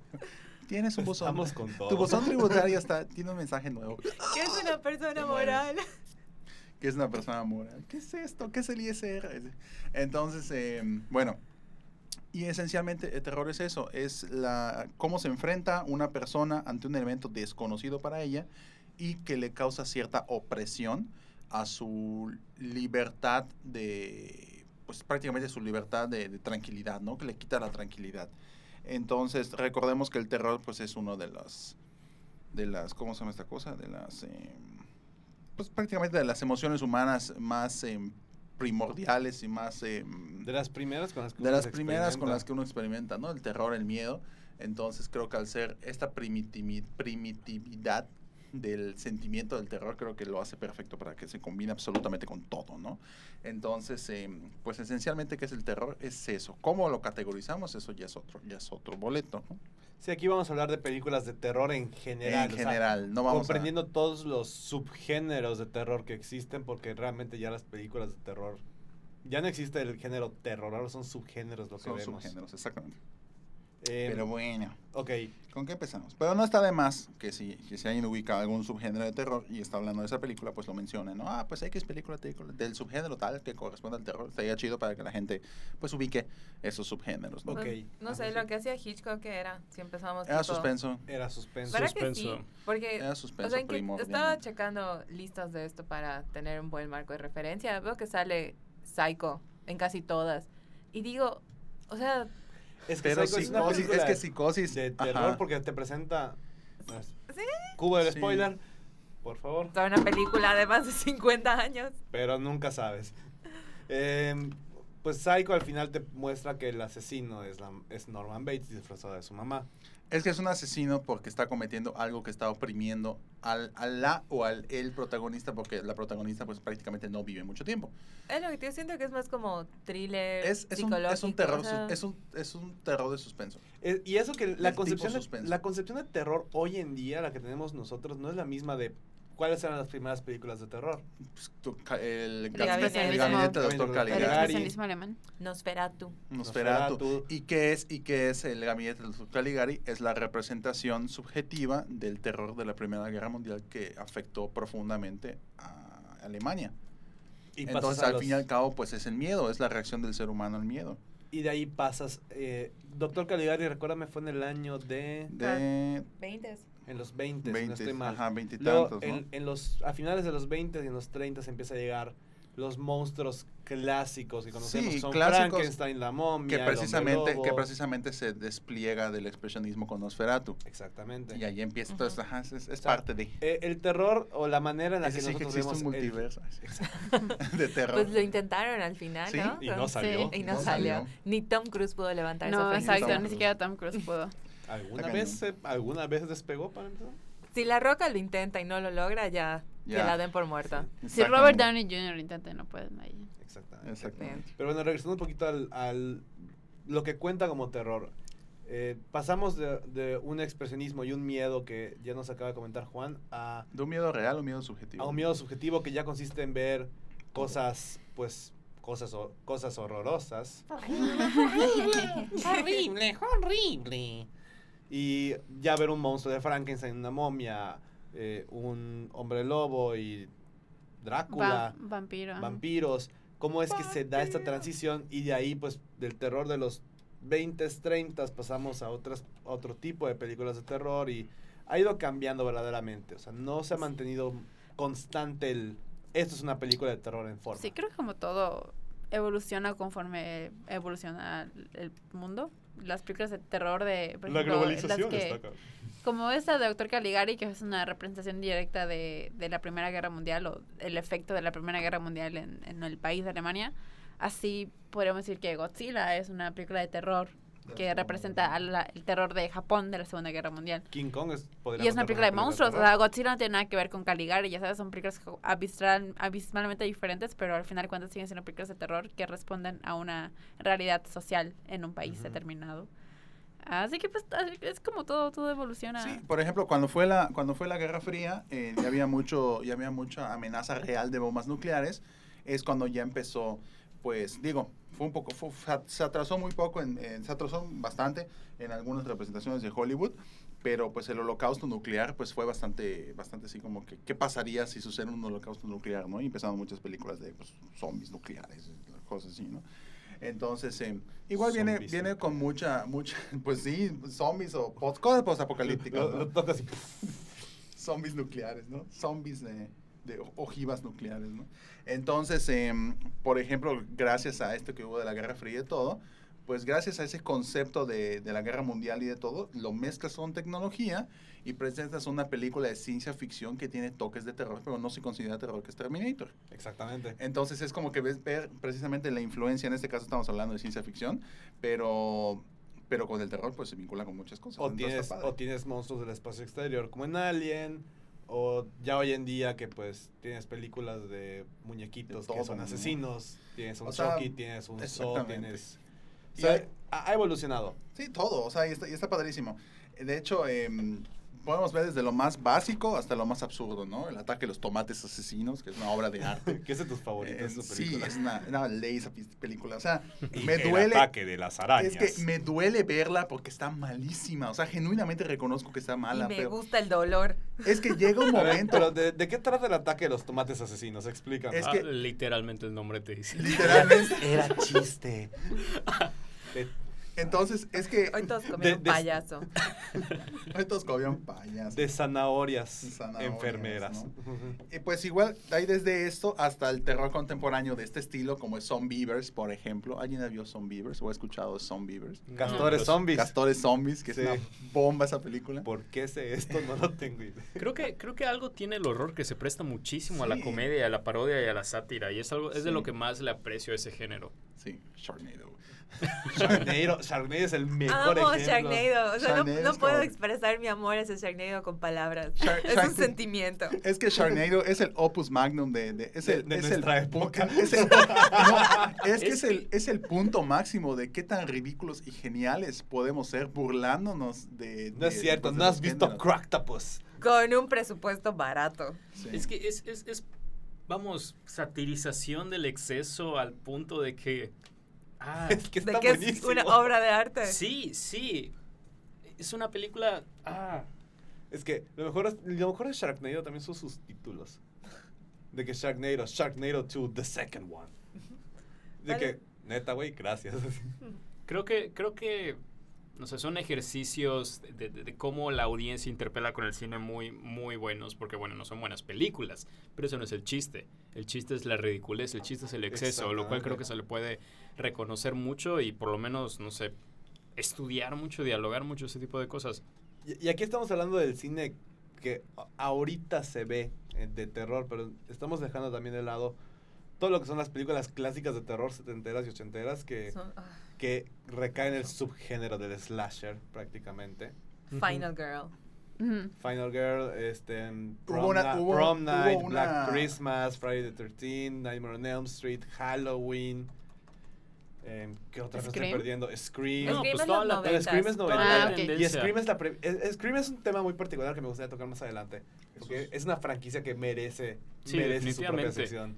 F: Tienes un buzón.
B: Estamos con todo.
F: Tu buzón tributario está, tiene un mensaje nuevo.
D: ¿Qué es una persona
B: Qué
D: moral?
F: que es una persona moral. ¿Qué es esto? ¿Qué es el ISR? Entonces, eh, bueno, y esencialmente el terror es eso, es la cómo se enfrenta una persona ante un elemento desconocido para ella y que le causa cierta opresión a su libertad de, pues prácticamente su libertad de, tranquilidad, ¿no? Que le quita la tranquilidad. Entonces, recordemos que el terror, pues, es uno de las, de las, ¿cómo se llama esta cosa? De las, eh, pues, prácticamente de las emociones humanas más eh, primordiales y más, eh,
B: De las primeras con las que
F: de
B: uno
F: las primeras con las que uno experimenta, ¿no? El terror, el miedo. Entonces, creo que al ser esta primitivi- primitividad del sentimiento del terror, creo que lo hace perfecto para que se combine absolutamente con todo, ¿no? Entonces, eh, pues esencialmente, ¿qué es el terror? Es eso. ¿Cómo lo categorizamos? Eso ya es otro, ya es otro boleto, ¿no?
B: Sí, aquí vamos a hablar de películas de terror en general.
F: en
B: o sea,
F: general, no vamos a...
B: comprendiendo todos los subgéneros de terror que existen, porque realmente ya las películas de terror. Ya no existe el género terror, ahora son subgéneros lo que
F: Son
B: vemos.
F: subgéneros, exactamente.
B: Eh,
F: Pero bueno,
B: ok,
F: ¿con qué empezamos? Pero no está de más que si, que si alguien ubica algún subgénero de terror y está hablando de esa película, pues lo mencione, ¿no? Ah, pues X película te- del subgénero tal que corresponde al terror. Estaría chido para que la gente, pues, ubique esos subgéneros, ¿no?
B: Ok.
D: Pues, no sé, lo que hacía Hitchcock que era, si empezamos
F: Era
D: tipo-
F: suspenso.
B: era suspenso.
D: ¿Verdad que sí?
E: Suspenso.
D: Porque
F: Era
D: o
F: suspenso
D: sea, en que
F: primordialmente.
D: estaba checando listas de esto para tener un buen marco de referencia. Veo que sale Psycho en casi todas. Y digo, o sea,
B: Es que
F: Pero
B: Psycho es una
F: psicosis,
B: película
F: es que psicosis...
B: de terror
F: ajá.
B: porque te presenta. pues,
D: ¿Sí?
B: Cubo del
F: Sí.
B: spoiler, por favor.
D: es una película de más de 50 años.
B: Pero nunca sabes. Em, pues Psycho al final te muestra que el asesino es, la- es Norman Bates disfrazado de su mamá.
F: Es que es un asesino porque está cometiendo algo que está oprimiendo al, a la o al el protagonista, porque la protagonista pues prácticamente no vive mucho tiempo.
D: Es lo que yo siento que es más como thriller
F: Es, es, un,
D: psicológico.
F: es un terror,
D: o sea,
F: su- es, un, es un terror de suspenso.
B: Eh, y eso que la concepción, de, la concepción de terror hoy en día, la que tenemos nosotros, no es la misma de cuáles eran las primeras películas de terror.
F: Pues, tu- el,
D: El
F: gabinete, el
C: gabinete
F: del doctor
C: El
B: Caligari.
C: Expresionismo alemán.
D: Nosferatu.
F: Nosferatu.
B: Nosferatu.
F: ¿Y qué es, y qué es el gabinete del doctor Caligari? Es la representación subjetiva del terror de la Primera Guerra Mundial que afectó profundamente a Alemania.
B: Y,
F: Entonces, al
B: los-
F: fin y al cabo, pues es el miedo, es la reacción del ser humano al miedo.
B: y de ahí pasas. eh, Doctor Caligari, recuérdame, fue en el año de.
F: De
D: 20.
B: En los 20, si
F: 20,
B: no estoy mal.
F: ajá, 20 y
B: Luego,
F: tantos, ¿no?
B: en, en los, a finales de los 20 y en los 30 se empieza a llegar los monstruos clásicos que conocemos.
F: Sí,
B: son
F: clásicos
B: Frankenstein, la momia,
F: que
B: el
F: precisamente,
B: lobo.
F: que precisamente se despliega del expresionismo con Nosferatu.
B: Exactamente.
F: Y ahí empieza,
D: Ujú.
F: entonces, ajá, es, es
B: O sea,
F: parte de...
B: Eh, el terror o la manera en la
F: Es
B: que
F: decir, que
B: nosotros
F: existe un
B: vemos el-
F: multiverso de terror.
D: Pues lo intentaron al final,
F: Sí,
D: ¿no?
B: y no salió.
D: Y no,
F: No
D: salió.
F: salió.
D: Ni Tom Cruise pudo levantar
C: No,
D: esa franquicia.
C: exacto, ni siquiera Tom Cruise pudo.
B: ¿Alguna vez, se- ¿Alguna vez despegó para empezar?
D: Si La Roca lo intenta y no lo logra, ya Que la den por muerta.
C: Si Robert Downey Jr. intenta, no pueden ahí.
B: Exactamente.
F: Exactamente.
B: Pero bueno, regresando un poquito al, al- lo que cuenta como terror. Eh, pasamos de, de un expresionismo y un miedo que ya nos acaba de comentar Juan a,
F: ¿De un miedo real o un miedo subjetivo?
B: a un miedo subjetivo que ya consiste en ver cosas, pues, cosas, ho- cosas horrorosas.
G: horrible, horrible.
B: Y ya ver un monstruo de Frankenstein, una momia, eh, un hombre lobo y Drácula.
C: Va- vampiro.
B: vampiros, cómo es que se da esta transición y de ahí pues del terror de los 20, 30 pasamos a otras a otro tipo de películas de terror y ha ido cambiando verdaderamente, o sea, no se ha mantenido constante el esto es una película de terror en forma.
C: Sí, creo que como todo evoluciona conforme evoluciona el mundo. Las películas de terror de, por
B: La globalización
C: que,
B: está acá.
C: como esta de Doctor Caligari, que es una representación directa de, de la Primera Guerra Mundial o el efecto de la Primera Guerra Mundial en, en el país de Alemania. Así podríamos decir que Godzilla es una película de terror que representa la- el terror de Japón de la Segunda Guerra Mundial.
B: King Kong es podría
C: Y es una película de monstruos. O sea, Godzilla no tiene nada que ver con Caligari, ya sabes, son películas abismal- abismalmente diferentes, pero al final cuentas siguen siendo películas de terror que responden a una realidad social en un país
B: Ujú.
C: determinado. Así que pues es como todo, todo evoluciona.
F: Sí, por ejemplo, cuando fue la, cuando fue la Guerra Fría, eh, ya había mucho, ya había mucha amenaza real de bombas nucleares. Es cuando ya empezó, pues, digo, fue un poco, fue- se atrasó muy poco, en, en- se atrasó bastante en algunas representaciones de Hollywood, pero pues el holocausto nuclear, pues fue bastante, bastante así como que, ¿qué pasaría si sucede un holocausto nuclear, no? Y empezaron muchas películas de, pues, zombies nucleares, cosas así, ¿no? Entonces, eh, igual viene, viene con mucha, mucha, pues sí, zombies o post, cosas postapocalípticas, ¿no? zombies nucleares, ¿no? Zombies de, de ojivas nucleares, ¿no? Entonces, em, por ejemplo, gracias a esto que hubo de la Guerra Fría y todo, pues gracias a ese concepto de, de la guerra mundial y de todo, lo mezclas con tecnología y presentas una película de ciencia ficción que tiene toques de terror, pero no se considera terror, que es Terminator.
B: Exactamente.
F: Entonces es como que ves ver precisamente la influencia, en este caso estamos hablando de ciencia ficción, pero, pero con el terror pues se vincula con muchas cosas.
B: O
F: Entonces,
B: tienes, o tienes monstruos del espacio exterior, como en Alien, o ya hoy en día que pues tienes películas de muñequitos
F: De
B: que son
F: ¿no?
B: asesinos, tienes un
F: O sea,
B: Chucky, tienes un Saw, tienes... O
F: Y
B: sea,
F: hay-
B: ha, ha evolucionado.
F: Sí, todo, o sea, y está, y está padrísimo. De hecho, em, podemos ver desde lo más básico hasta lo más absurdo, ¿no? El ataque de los tomates asesinos, que es una obra de arte.
B: ¿Qué es de tus favoritos
F: Eh, sí, es una, una ley esa película. O sea,
B: Y
F: me
B: el
F: duele.
B: ataque de las arañas.
F: Es que me duele verla porque está malísima. O sea, genuinamente reconozco que está mala.
D: y me
F: pero
D: gusta el dolor.
F: es que llega un
B: A ver,
F: momento.
B: pero ¿de, de qué trata el ataque de los tomates asesinos? Explícame.
F: Es
E: Ah, literalmente el nombre te dice.
F: Literalmente.
B: Era chiste.
F: Entonces, es que.
D: Hoy todos comieron
B: de-
D: payaso.
F: Hoy todos comían payasos.
B: de zanahorias,
F: Zanahorias,
B: enfermeras.
F: ¿no? Y pues igual, hay desde esto hasta el terror contemporáneo de este estilo, como es Zombievers, por ejemplo. ¿Alguien ha visto Zombievers o ha escuchado Zombievers?
B: Castores
E: pues,
B: zombies.
F: Castores Zombies, que
B: Sí.
F: es una bomba esa película.
B: ¿Por qué sé esto? No lo tengo idea.
E: Creo que, creo que algo tiene el horror que se presta muchísimo a la comedia, a la parodia y a la sátira. Y es algo, es de lo que más le aprecio a ese género.
F: Sí, Sharknado.
B: Sharknado, Sharknado es el mejor
D: Amo
B: ejemplo.
D: Sharknado. O sea, no,
F: Sharknado
D: no
F: es
D: puedo
F: como-
D: expresar mi amor hacia Sharknado con palabras.
F: Shar-
D: es
F: Shark-
D: un sentimiento.
F: Es que Sharknado es el opus magnum de... de- es
B: De-
F: el,
B: de
F: es
B: nuestra
F: el,
B: época.
F: Es, el, no, es que
E: Es
F: el, es el punto máximo de qué tan ridículos y geniales podemos ser burlándonos de...
B: No es
F: de-
B: cierto,
F: pues, de
B: no has visto
F: géneros.
B: Cracktopus.
D: Con un presupuesto barato.
F: Sí.
E: Es que es, es, es, vamos, satirización del exceso al punto de que... Ah,
B: Es que
D: De que es una obra de arte.
E: sí, sí. Es una película... Ah,
B: Es que lo mejor, es- lo mejor de Sharknado también son sus títulos. De que Sharknado, Sharknado 2, the second one. De
D: Vale.
B: que, neta, güey, gracias.
E: Creo que, creo que, no sé, son ejercicios de, de- de cómo la audiencia interpela con el cine muy, muy buenos, porque bueno, no son buenas películas, pero eso no es el chiste. El chiste es la ridiculez, el chiste es el exceso, lo cual creo que se le puede reconocer mucho y por lo menos, no sé, estudiar mucho, dialogar mucho, ese tipo de cosas.
B: Y, y aquí estamos hablando del cine que ahorita se ve eh, de terror, pero estamos dejando también de lado todo lo que son las películas clásicas de terror setenteras y ochenteras que,
D: Son- ah,
B: que recaen en el subgénero del slasher prácticamente.
D: Final Girl.
B: Final Girl, este,
F: Hubo
B: Prom,
F: una-
B: Na-
F: hubo-
B: Prom
F: hubo
B: Night,
F: una-
B: Black Christmas, Friday the 13th, Nightmare on Elm Street, Halloween. em, ¿Qué otra cosa estoy
C: Scream.
B: perdiendo? Scream.
E: No,
D: Scream
E: pues
D: es
E: toda la-.
B: Scream es
C: Ah, ok.
B: Y. Scream es, la Scream es un tema muy particular que me gustaría tocar más adelante. Porque es una franquicia que merece,
E: Sí,
B: merece su propia sección.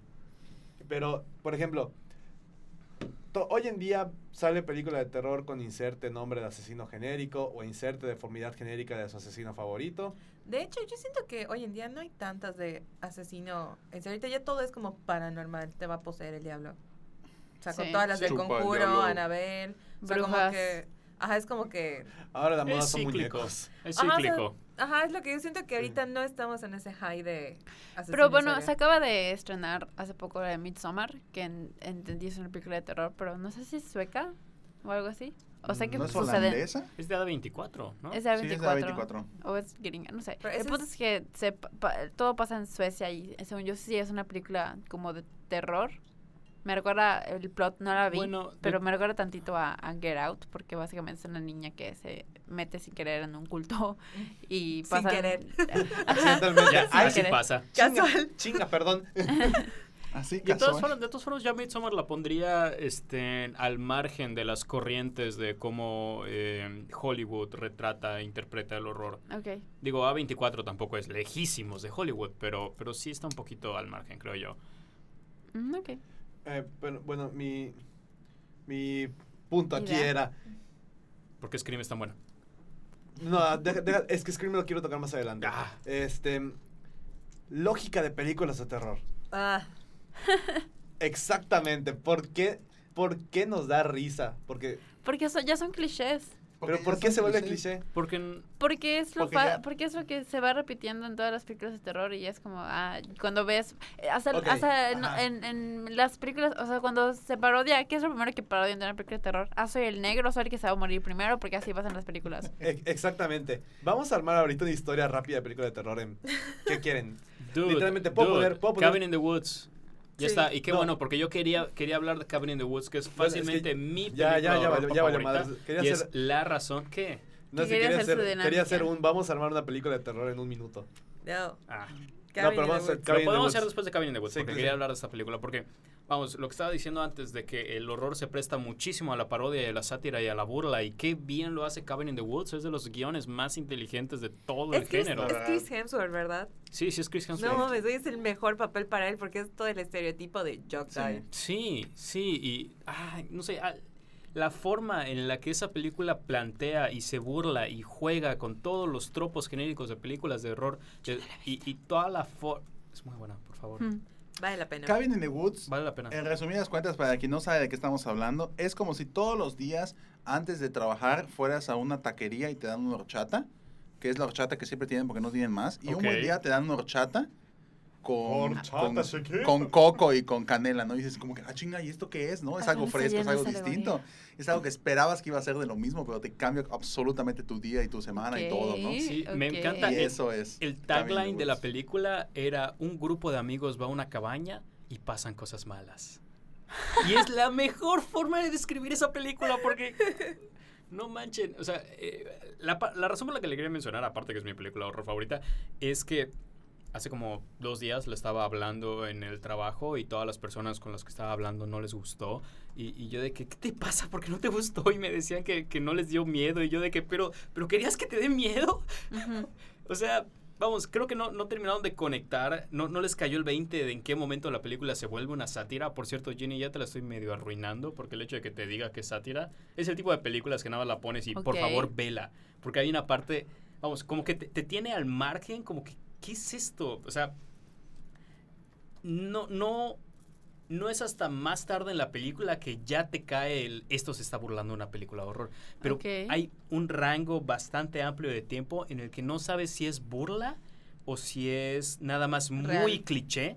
B: Pero, por ejemplo, to- hoy en día sale película de terror con inserte nombre de asesino genérico o inserte deformidad genérica de su asesino favorito.
D: De hecho, yo siento que hoy en día no hay tantas de asesino. En serio, ahorita ya todo es como paranormal. Te va a poseer el diablo. O sea, con todas las del
F: Chupa
D: conjuro. Anabel. O sea, como que. Ajá, es como que.
B: Ahora la moda
E: Es
B: son
E: cíclico.
B: muñecos.
E: Es
D: Ajá, o sea,
E: cíclico.
D: Ajá, es lo que yo siento que ahorita no estamos en ese high de.
C: Pero bueno,
D: serial.
C: se acaba de estrenar hace poco la de Midsommar, que en- entendí es una película de terror, pero no sé si es sueca o algo así. O sea que
F: ¿No es
C: sucede.
F: holandesa?
E: Es de A24, ¿no?
C: Es de
F: Sí, es de
C: 24.
F: A24.
C: O es gringa, no sé.
D: Pero
C: el punto
D: es-
C: es que se, pa- pa- todo pasa en Suecia y según yo sí es una película como de terror. Me recuerda el plot, no la vi,
E: Bueno, de-
C: pero me recuerda tantito a, a Get Out, porque básicamente es una niña que se mete sin querer en un culto y
D: Sin
C: pasa...
D: querer.
B: Accidentalmente.
E: Ya,
C: sin
B: Ay,
E: así
C: querer.
E: pasa.
B: chinga, chinga, perdón.
F: Así
E: Y de todas, formas, de todas formas, ya Midsommar la pondría este, al margen de las corrientes de cómo eh, Hollywood retrata e interpreta el horror.
C: Ok.
E: Digo, A24 tampoco es lejísimos de Hollywood, pero, pero sí está un poquito al margen, creo yo.
C: Mm, ok.
B: Eh, bueno, bueno, mi, mi punto aquí
C: Idea.
B: era...
E: Porque Scream es tan bueno.
B: No, deja- deja- es que Scream lo quiero tocar más adelante.
E: Ah.
B: Este... Lógica de películas de terror.
D: Ah,
B: Exactamente. ¿Por qué, ¿Por qué nos da risa? Porque,
C: Porque eso ya son clichés.
B: ¿Pero por qué se vuelve cliché?
E: Porque
C: Porque es lo
B: Porque
C: porque es lo que se va repitiendo en todas las películas de terror y es como ah, cuando ves eh, hasta,
B: Ok,
C: hasta en, en- en las películas, o sea, cuando se parodia, ¿qué es lo primero que parodian de una película de terror? Ah, soy el negro, soy el que se va a morir primero porque así pasan las películas.
B: Exactamente. Vamos a armar ahorita una historia rápida de película de terror. En, ¿Qué quieren?
E: Dude,
B: Literalmente, ¿puedo
E: dude,
B: poner- puedo poner-
E: Cabin in the Woods. Ya
D: Sí.
E: está. Y qué
B: No.
E: bueno, porque yo quería, quería hablar de Cabin in the Woods, que es
B: Bueno, es que
E: fácilmente mi
B: ya-
E: película
B: ya- ya ya valió
E: favorita,
B: madres. Quería
E: y
B: hacer-
E: es la razón que...
B: No
C: Que
B: sé,
C: quería
B: quería
C: hacer
B: quería un... Vamos a armar una película de terror en un minuto.
D: no.
E: Ah,
B: No, pero vamos a hacer
E: lo
B: Cabin in the
E: podemos hacer después de Cabin in the Woods,
B: Sí,
E: porque
B: sí,
E: quería hablar de esta película, porque, vamos, lo que estaba diciendo antes de que el horror se presta muchísimo a la parodia y a la sátira y a la burla, y qué bien lo hace Cabin in the Woods, es de los guiones más inteligentes de todo el
D: Chris,
E: género.
D: es Chris Hemsworth, ¿verdad?
E: Sí, sí es Chris Hemsworth.
D: No mames, hoy es el mejor papel para él porque es todo el estereotipo de Jock
F: Sí.
D: Guy.
E: Sí, sí, y ay, no sé, ah, la forma en la que esa película plantea y se burla y juega con todos los tropos genéricos de películas de horror de- y, y toda la forma... Es muy buena, por favor.
C: Mm.
D: Vale la pena.
F: Cabin in the Woods,
E: Vale la pena.
F: en resumidas cuentas, para quien no sabe de qué estamos hablando, es como si todos los días antes de trabajar fueras a una taquería y te dan una horchata, que es la horchata que siempre tienen porque no tienen más, y un buen día te dan una horchata con, con, con coco y con canela, ¿no? Y dices como que, ah, chinga, ¿y esto qué es, no? Es algo fresco, es algo distinto. Es algo que esperabas que iba a ser de lo mismo, pero te cambia absolutamente tu día y tu semana y todo, ¿no?
E: Sí, me
C: ok.
E: encanta
F: Y
E: el-
F: eso es.
E: El tagline de la película era un grupo de amigos va a una cabaña y pasan cosas malas. Y es la mejor forma de describir esa película porque no manchen, o sea, eh, la, la razón por la que le quería mencionar, aparte que es mi película horror favorita, es que hace como dos días le estaba hablando en el trabajo y todas las personas con las que estaba hablando no les gustó. Y, y yo de que, ¿qué te pasa? ¿Por qué no te gustó? Y me decían que, que no les dio miedo. Y yo de que, pero, pero querías que te dé miedo. O sea, vamos, creo que no, no terminaron de conectar, no, no les cayó el 20 de en qué momento la película se vuelve una sátira. Por cierto, Jenny, ya te la estoy medio arruinando porque el hecho de que te diga que es sátira es el tipo de películas que nada más la pones y por favor vela. Porque hay una parte, vamos, como que te, te tiene al margen, como que, ¿qué es esto? O sea, no, no, no es hasta más tarde en la película que ya te cae el esto se está burlando de una película de horror. Pero hay un rango bastante amplio de tiempo en el que no sabes si es burla o si es nada más muy
C: Real.
E: cliché.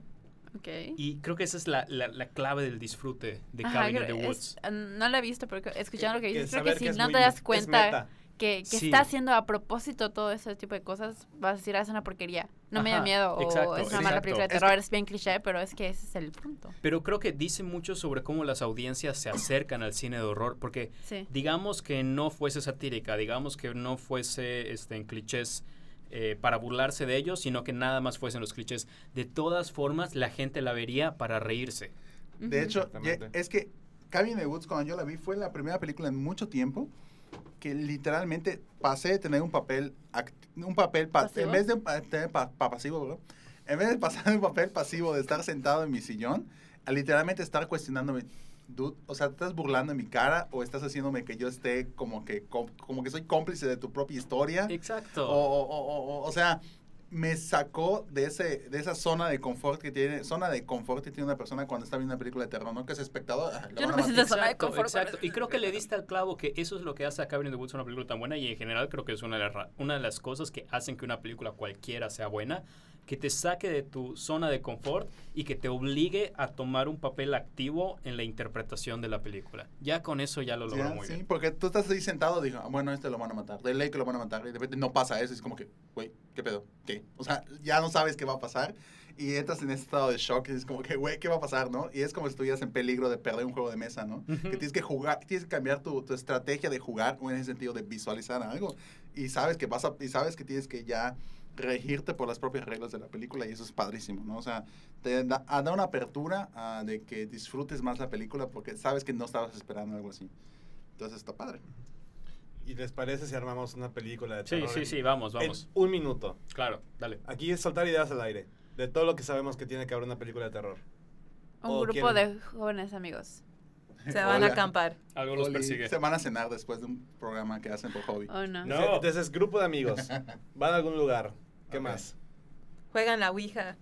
C: Ok.
E: Y creo que esa es la, la- la clave del disfrute de Cabin in the Woods.
C: no la he visto, pero escuchando lo que dices, creo
B: saber
C: que si no te das cuenta. Que, que
E: Sí.
C: está haciendo a propósito todo ese tipo de cosas, vas a decir, ah, es una porquería. No me da miedo o
E: exacto,
C: es una mala película de
F: Es
C: terror, es bien cliché, pero es que ese es el punto.
E: Pero creo que dice mucho sobre cómo las audiencias se acercan al cine de horror, porque
C: Sí.
E: digamos que no fuese satírica, digamos que no fuese este, en clichés eh, para burlarse de ellos, sino que nada más fuesen los clichés. De todas formas, la gente la vería para reírse.
F: De hecho, es que Cabin in the Woods, cuando yo la vi, fue la primera película en mucho tiempo que literalmente pasé de tener un papel, un papel, pa-
C: ¿Pasivo?
F: en vez de tener pa- pa- pasivo, ¿verdad? En vez de pasar un papel pasivo de estar sentado en mi sillón, a literalmente estar cuestionándome, dude, o sea, ¿te estás burlando en mi cara o estás haciéndome que yo esté como que, com- como que soy cómplice de tu propia historia?
E: Exacto.
F: O, o, o- o- o sea, me sacó de ese de esa zona de confort que tiene zona de confort que tiene una persona cuando está viendo una película de terror, ¿no? Que es espectador. lo
C: Yo
F: van
C: no siento zona de
E: Exacto,
C: confort.
E: exacto. Y creo que le diste al clavo que eso es lo que hace a Cabin in the Woods una película tan buena y en general creo que es una de, las, una de las cosas que hacen que una película cualquiera sea buena, que te saque de tu zona de confort y que te obligue a tomar un papel activo en la interpretación de la película. Ya con eso ya lo logró
F: Ya,
E: muy
F: sí,
E: bien.
F: porque tú estás ahí sentado, digo, ah, bueno, este lo van a matar, de ley que lo van a matar, y de repente no pasa eso, es como que, güey, ¿qué pedo? ¿Qué? O sea, ya no sabes qué va a pasar, y entras en ese estado de shock, y es como que, güey, ¿qué va a pasar, no? Y es como si estuvieras en peligro de perder un juego de mesa, ¿no?
E: Ujú.
F: Que tienes que jugar, tienes que cambiar tu, tu estrategia de jugar, o en ese sentido de visualizar algo, y sabes que vas a, y sabes que tienes que ya regirte por las propias reglas de la película, y eso es padrísimo, ¿no? O sea, te da, a- da una apertura ah, de que disfrutes más la película, porque sabes que no estabas esperando algo así. Entonces está padre.
B: ¿Y les parece si armamos una película de
E: Sí,
B: terror?
E: sí,
B: en-
E: sí, vamos,
B: en
E: vamos.
B: un minuto.
E: Claro, dale.
B: Aquí es soltar ideas al aire. De todo lo que sabemos que tiene que haber una película de terror.
C: Un
B: O
C: grupo
B: quieren-
C: de jóvenes amigos.
D: Se van a
F: Hola.
D: acampar.
E: Algo los persigue.
F: Se van a cenar después de un programa que hacen por hobby.
C: ¿O no?
E: No.
B: Entonces, grupo de amigos. Van a algún lugar. ¿Qué más?
D: Juegan la Ouija.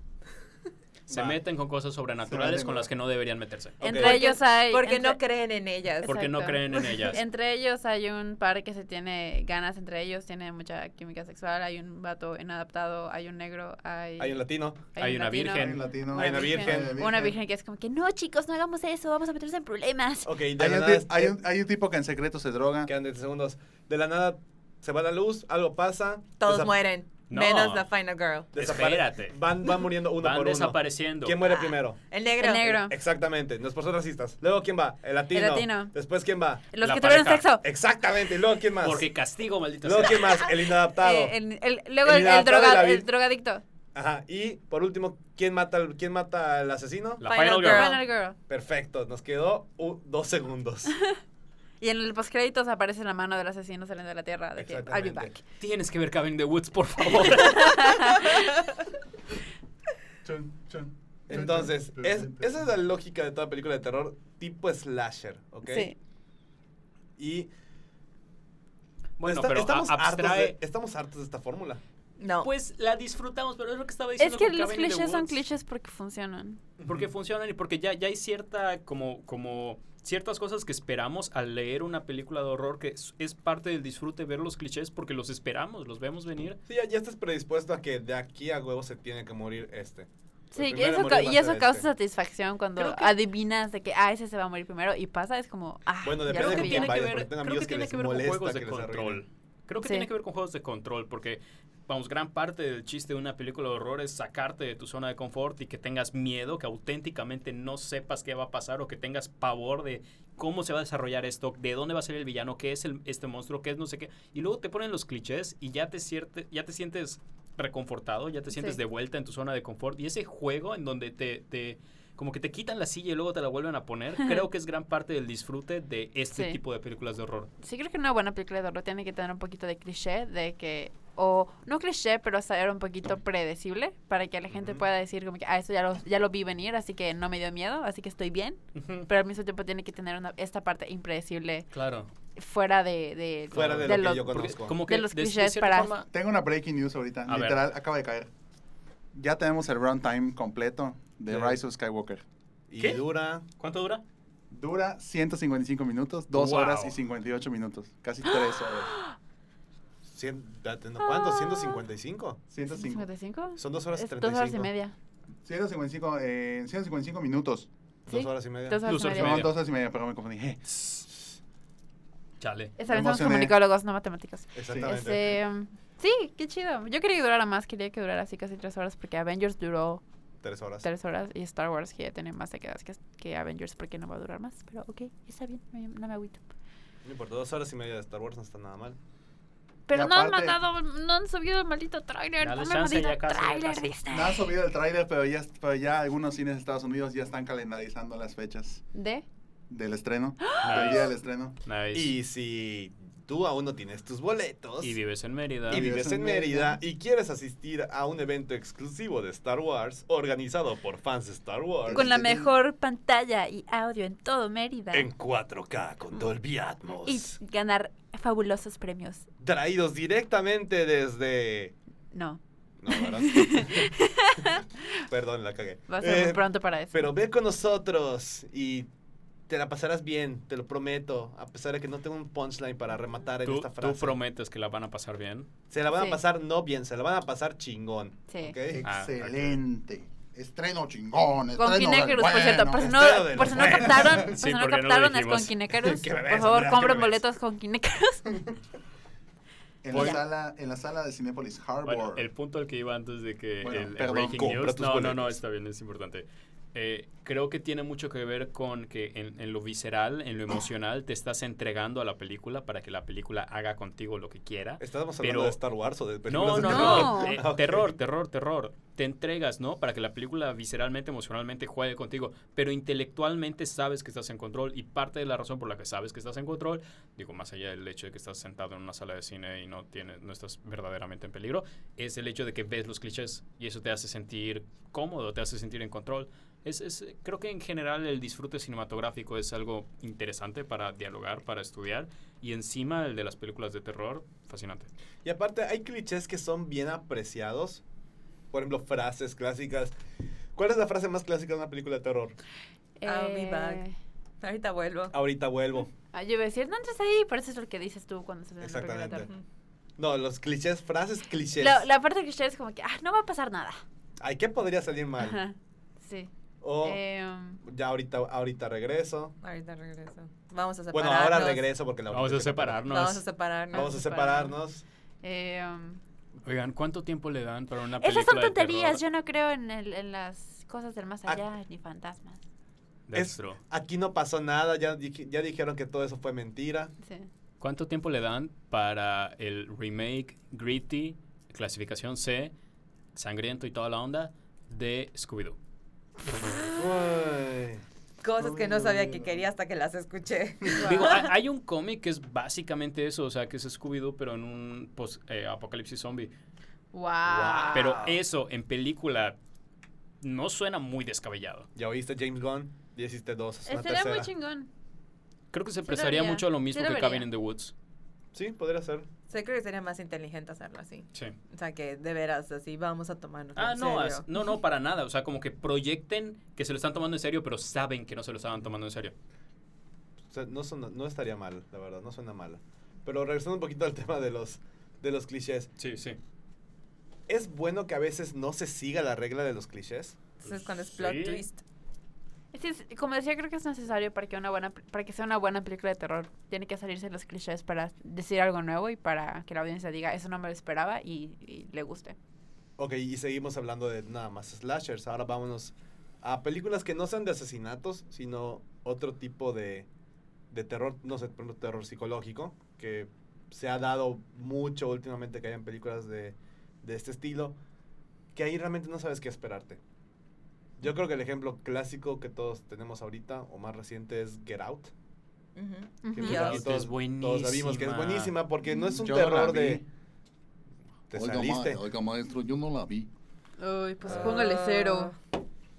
E: Se
B: Va.
E: meten con cosas sobrenaturales con las que no deberían meterse.
C: Entre ellos hay...
D: Porque
C: entre-
D: no creen en ellas.
E: Porque no creen en ellas.
C: Entre ellos hay un par que se tiene ganas entre ellos, tiene mucha química sexual, hay un vato inadaptado, hay un negro, hay,
B: Hay un latino.
E: Hay
C: un
E: una
C: latino,
E: virgen.
F: Hay un latino.
B: Hay una virgen.
C: Una virgen que es como que no chicos, no hagamos eso, vamos a meternos en problemas.
B: Ok, de
F: Hay
B: la
F: un,
B: nada.
F: hay un- hay un tipo que en secreto se droga.
B: Quedan 10 segundos. De la nada se va la luz, algo pasa.
D: Todos mueren.
E: No.
D: Menos la Final Girl.
B: desapare-
E: Espérate.
B: Van, van muriendo uno
E: Van
B: por uno.
E: desapareciendo.
B: ¿Quién muere
D: Ah.
B: primero?
D: El negro.
C: El negro.
B: Exactamente, no es por ser racistas. Luego, ¿quién va? El latino.
C: El latino.
B: Después, ¿quién va?
C: Los
E: La
C: que tuvieron
E: pareja.
C: sexo.
B: Exactamente. Y luego, ¿quién más?
E: Porque castigo, maldito
B: Luego,
E: sea.
B: ¿quién más? El inadaptado.
C: Eh, el- el- luego
B: El
C: el, el
B: inadaptado
C: droga-
B: de la
C: el
B: vir-
C: drogadicto.
B: Ajá. Y por último, ¿quién mata, al- ¿quién mata al asesino?
E: La
D: Final
E: Final Girl.
D: Girl.
C: Final Girl.
B: Perfecto. Nos quedó u- dos segundos.
C: Y en el postcréditos aparece la mano del asesino saliendo de la tierra de que I'll be back.
E: Tienes que ver Cabin in the Woods, por favor.
F: Chun, chun,
B: Entonces, es, esa es la lógica de toda película de terror tipo slasher, ¿ok?
C: Sí.
B: Y
E: bueno, pero
B: estamos,
E: a-
B: hartos
E: abstrae.
B: de, estamos hartos de esta fórmula.
D: No.
E: Pues la disfrutamos, pero es lo que estaba diciendo.
C: Es que los clichés son clichés porque funcionan.
E: Porque funcionan y porque ya, ya hay cierta, como, como ciertas cosas que esperamos al leer una película de horror que es, es parte del disfrute ver los clichés porque los esperamos, los vemos venir.
B: Sí, ya, ya estás predispuesto a que de aquí a huevo se tiene que morir este.
C: Sí, y eso, y eso causa
B: este.
C: satisfacción cuando adivinas de que, ah, ese se va a morir primero y pasa, es como, ah,
B: Bueno,
C: ya
B: depende
C: lo
B: de quién
E: tiene que ver, creo que tiene que ver con juegos de
B: que
E: control. Creo que
C: Sí.
E: tiene que ver con juegos de control porque, vamos, gran parte del chiste de una película de horror es sacarte de tu zona de confort y que tengas miedo, que auténticamente no sepas qué va a pasar o que tengas pavor de cómo se va a desarrollar esto, de dónde va a ser el villano, qué es el, este monstruo, qué es no sé qué. Y luego te ponen los clichés y ya te, cierte- ya te sientes reconfortado, ya te sientes
C: Sí.
E: de vuelta en tu zona de confort. Y ese juego en donde te... te como que te quitan la silla y luego te la vuelven a poner, creo que es gran parte del disfrute de este
C: Sí.
E: tipo de películas de horror.
C: Sí, creo que una buena película de horror tiene que tener un poquito de cliché, de que, o no cliché, pero ser un poquito predecible, para que la gente
B: Ujú.
C: pueda decir como que, ah, esto ya lo, ya lo vi venir, así que no me dio miedo, así que estoy bien,
E: Ujú.
C: pero al mismo tiempo tiene que tener una, esta parte impredecible
E: Claro.
C: fuera de... de
B: Fuera de,
C: de
B: lo
C: lo-
B: que yo conozco.
E: como que
C: De los
E: de- de
C: clichés para-
E: forma-
F: Tengo una breaking news ahorita.
E: A ver.
F: Literal, acaba de caer. Ya tenemos el runtime completo de
B: De-
F: Rise of Skywalker.
B: y
E: ¿Qué?
B: dura...
E: ¿Cuánto dura?
F: Dura 155 minutos, 2
E: Wow.
F: horas y 58 minutos. Casi 3 horas.
B: ¿Cuánto? ¿155?
F: 105.
C: ¿55?
B: Son dos horas y
C: Es
B: 35.
C: dos horas y media.
F: 155, eh, 155 minutos.
B: Dos
C: ¿Sí?
B: horas y media.
C: Dos horas
E: Dos
C: y
E: horas y
C: media.
F: No,
E: media.
F: 2 horas y media, pero me confundí. Eh,
E: Chale.
C: Esta vez somos comunicólogos, no matemáticos.
B: Exactamente.
C: Este, um, sí, qué chido. Yo quería que durara más, quería que durara así casi tres horas, porque Avengers duró
B: Tres horas.
C: tres horas y Star Wars que ya tiene más décadas que, que Avengers, porque no va a durar más. Pero ok, está bien, no, no me agüito.
B: No importa, dos horas y media de Star Wars no está nada mal.
C: Pero
F: Y
C: no han mandado, no han subido el maldito tráiler. Maldito
E: ya casi, ya
C: tráiler. Disney.
F: No han subido el tráiler, pero ya, pero ya algunos cines de Estados Unidos ya están calendarizando las fechas
C: ¿De?
F: del estreno, del día del estreno.
E: Nice.
B: Y si tú aún no tienes tus boletos
E: Y vives en Mérida.
B: y vives en Mérida y quieres asistir a un evento exclusivo de Star Wars organizado por fans de Star Wars
C: Con la mejor pantalla y audio en todo Mérida.
B: en 4K con Dolby Atmos,
C: Y ganar fabulosos premios.
B: traídos directamente desde
C: No,
B: no, ¿verdad? Perdón, la cagué.
C: va a ser muy
B: Eh,
C: pronto para eso.
B: Pero ve con nosotros y te la pasarás bien, te lo prometo, a pesar de que no tengo un punchline para rematar en
E: ¿Tú,
B: esta
E: tú
B: frase.
E: prometes que la van a pasar bien.
B: Se la van
C: Sí.
B: a pasar no bien, se la van a pasar chingón.
C: Sí.
B: ¿ok?
E: Ah.
F: Excelente. Estreno chingón.
C: Con
F: estreno del
C: Kinecarus, por cierto. Por si no, por si no captaron, por
E: Sí,
C: si no captaron es con. Kinecarus.
B: ¿Qué me ves,
C: Por favor, compren boletos con Kinecarus.
F: En la, sala, en la sala de Cinépolis Harbor.
E: Bueno, el punto al que iba antes de que
F: Bueno,
E: el, el
F: perdón,
E: breaking news.
B: tus
E: No, no, no, está bien, es importante. Eh, creo que tiene mucho que ver con que en, en lo visceral, en lo emocional, te estás entregando a la película para que la película haga contigo lo que quiera.
B: ¿Estábamos hablando
E: Pero-
B: de Star Wars o de
E: No,
B: películas de
E: no,
B: terror?
E: no.
C: No.
E: eh. Terror, terror, terror. Te entregas, ¿no? Para que la película visceralmente, emocionalmente juegue contigo. Pero intelectualmente sabes que estás en control. Y parte de la razón por la que sabes que estás en control, digo, más allá del hecho de que estás sentado en una sala de cine y no, tienes, no estás verdaderamente en peligro, es el hecho de que ves los clichés. Y eso te hace sentir cómodo, te hace sentir en control. Es, es, creo que en general el disfrute cinematográfico es algo interesante para dialogar, para estudiar. Y encima el de las películas de terror, fascinante.
B: Y aparte, hay clichés que son bien apreciados. Por ejemplo, frases clásicas. ¿Cuál es la frase más clásica de una película de terror?
D: I'll be
C: Eh,
D: back. Ahorita vuelvo.
B: Ahorita vuelvo.
C: ah, yo iba a decir, no entres ahí, pero eso es lo que dices tú cuando estás en la película de
B: Exactamente.
C: terror.
B: No, los clichés, frases clichés.
C: La, la parte que es como que, ah, no va a pasar nada.
B: Ay, ¿qué podría salir mal?
C: Ajá, sí.
B: O
C: Em,
B: ya ahorita, ahorita regreso.
D: Ahorita regreso. Vamos a separarnos.
B: Bueno, ahora regreso porque la
E: Vamos a separarnos.
D: Vamos a separarnos.
B: Vamos a separarnos.
C: em,
E: Oigan, ¿cuánto tiempo le dan para una película
C: esas son tonterías, yo no creo en, el- en las cosas del más
B: Ah.
C: allá, ni fantasmas.
E: Dextro.
B: Aquí no pasó nada, ya, ya dijeron que todo eso fue mentira.
C: Sí.
E: ¿Cuánto tiempo le dan para el remake Gritty, clasificación C, sangriento y toda la onda, de Scooby-Doo?
B: Uy.
D: Cosas que no sabía que quería hasta que las escuché.
E: Digo, hay, un cómic que es básicamente eso, o sea, que es Scooby-Doo, pero en un post- eh, apocalipsis zombie.
C: Wow.
E: Pero eso en película no suena muy descabellado.
B: ¿Ya oíste James Gunn? Ya hiciste dos,
C: Estaría muy chingón.
E: Creo que se prestaría mucho a lo mismo que Cabin in the Woods.
B: Sí, podría ser.
D: Sí, creo que sería más inteligente hacerlo así.
E: Sí.
D: O sea, que de veras así vamos a tomarnos
E: Ah,
D: en
E: no,
D: serio.
E: no, no, para nada. O sea, como que proyecten que se lo están tomando en serio, pero saben que no se lo estaban tomando en serio.
B: O sea, no, suena- no estaría mal, la verdad, no suena mal. Pero regresando un poquito al tema de los, de los clichés.
E: Sí, sí.
B: ¿Es bueno que a veces no se siga la regla de los clichés?
D: Entonces, cuando es plot
E: Sí.
D: twist.
C: Sí, como decía, creo que es necesario para que una buena para que sea una buena película de terror. Tiene que salirse los clichés para decir algo nuevo y para que la audiencia diga, eso no me lo esperaba y, y le guste.
B: Ok, y seguimos hablando de nada más slashers. Ahora vámonos a películas que no sean de asesinatos, sino otro tipo de, de terror, no sé, terror psicológico, que se ha dado mucho últimamente que hayan películas de, de este estilo, que ahí realmente no sabes qué esperarte. Yo creo que el ejemplo clásico que todos tenemos ahorita, o más reciente, es Get Out.
D: Ujú.
B: que pues todos,
E: es
B: todos sabemos que es
E: buenísima.
B: buenísima, porque no es un
F: Yo
B: terror de... Te
F: Oiga,
B: saliste.
F: ma- oiga, maestro, yo no la vi.
C: Uy, pues
D: Ah.
C: póngale cero.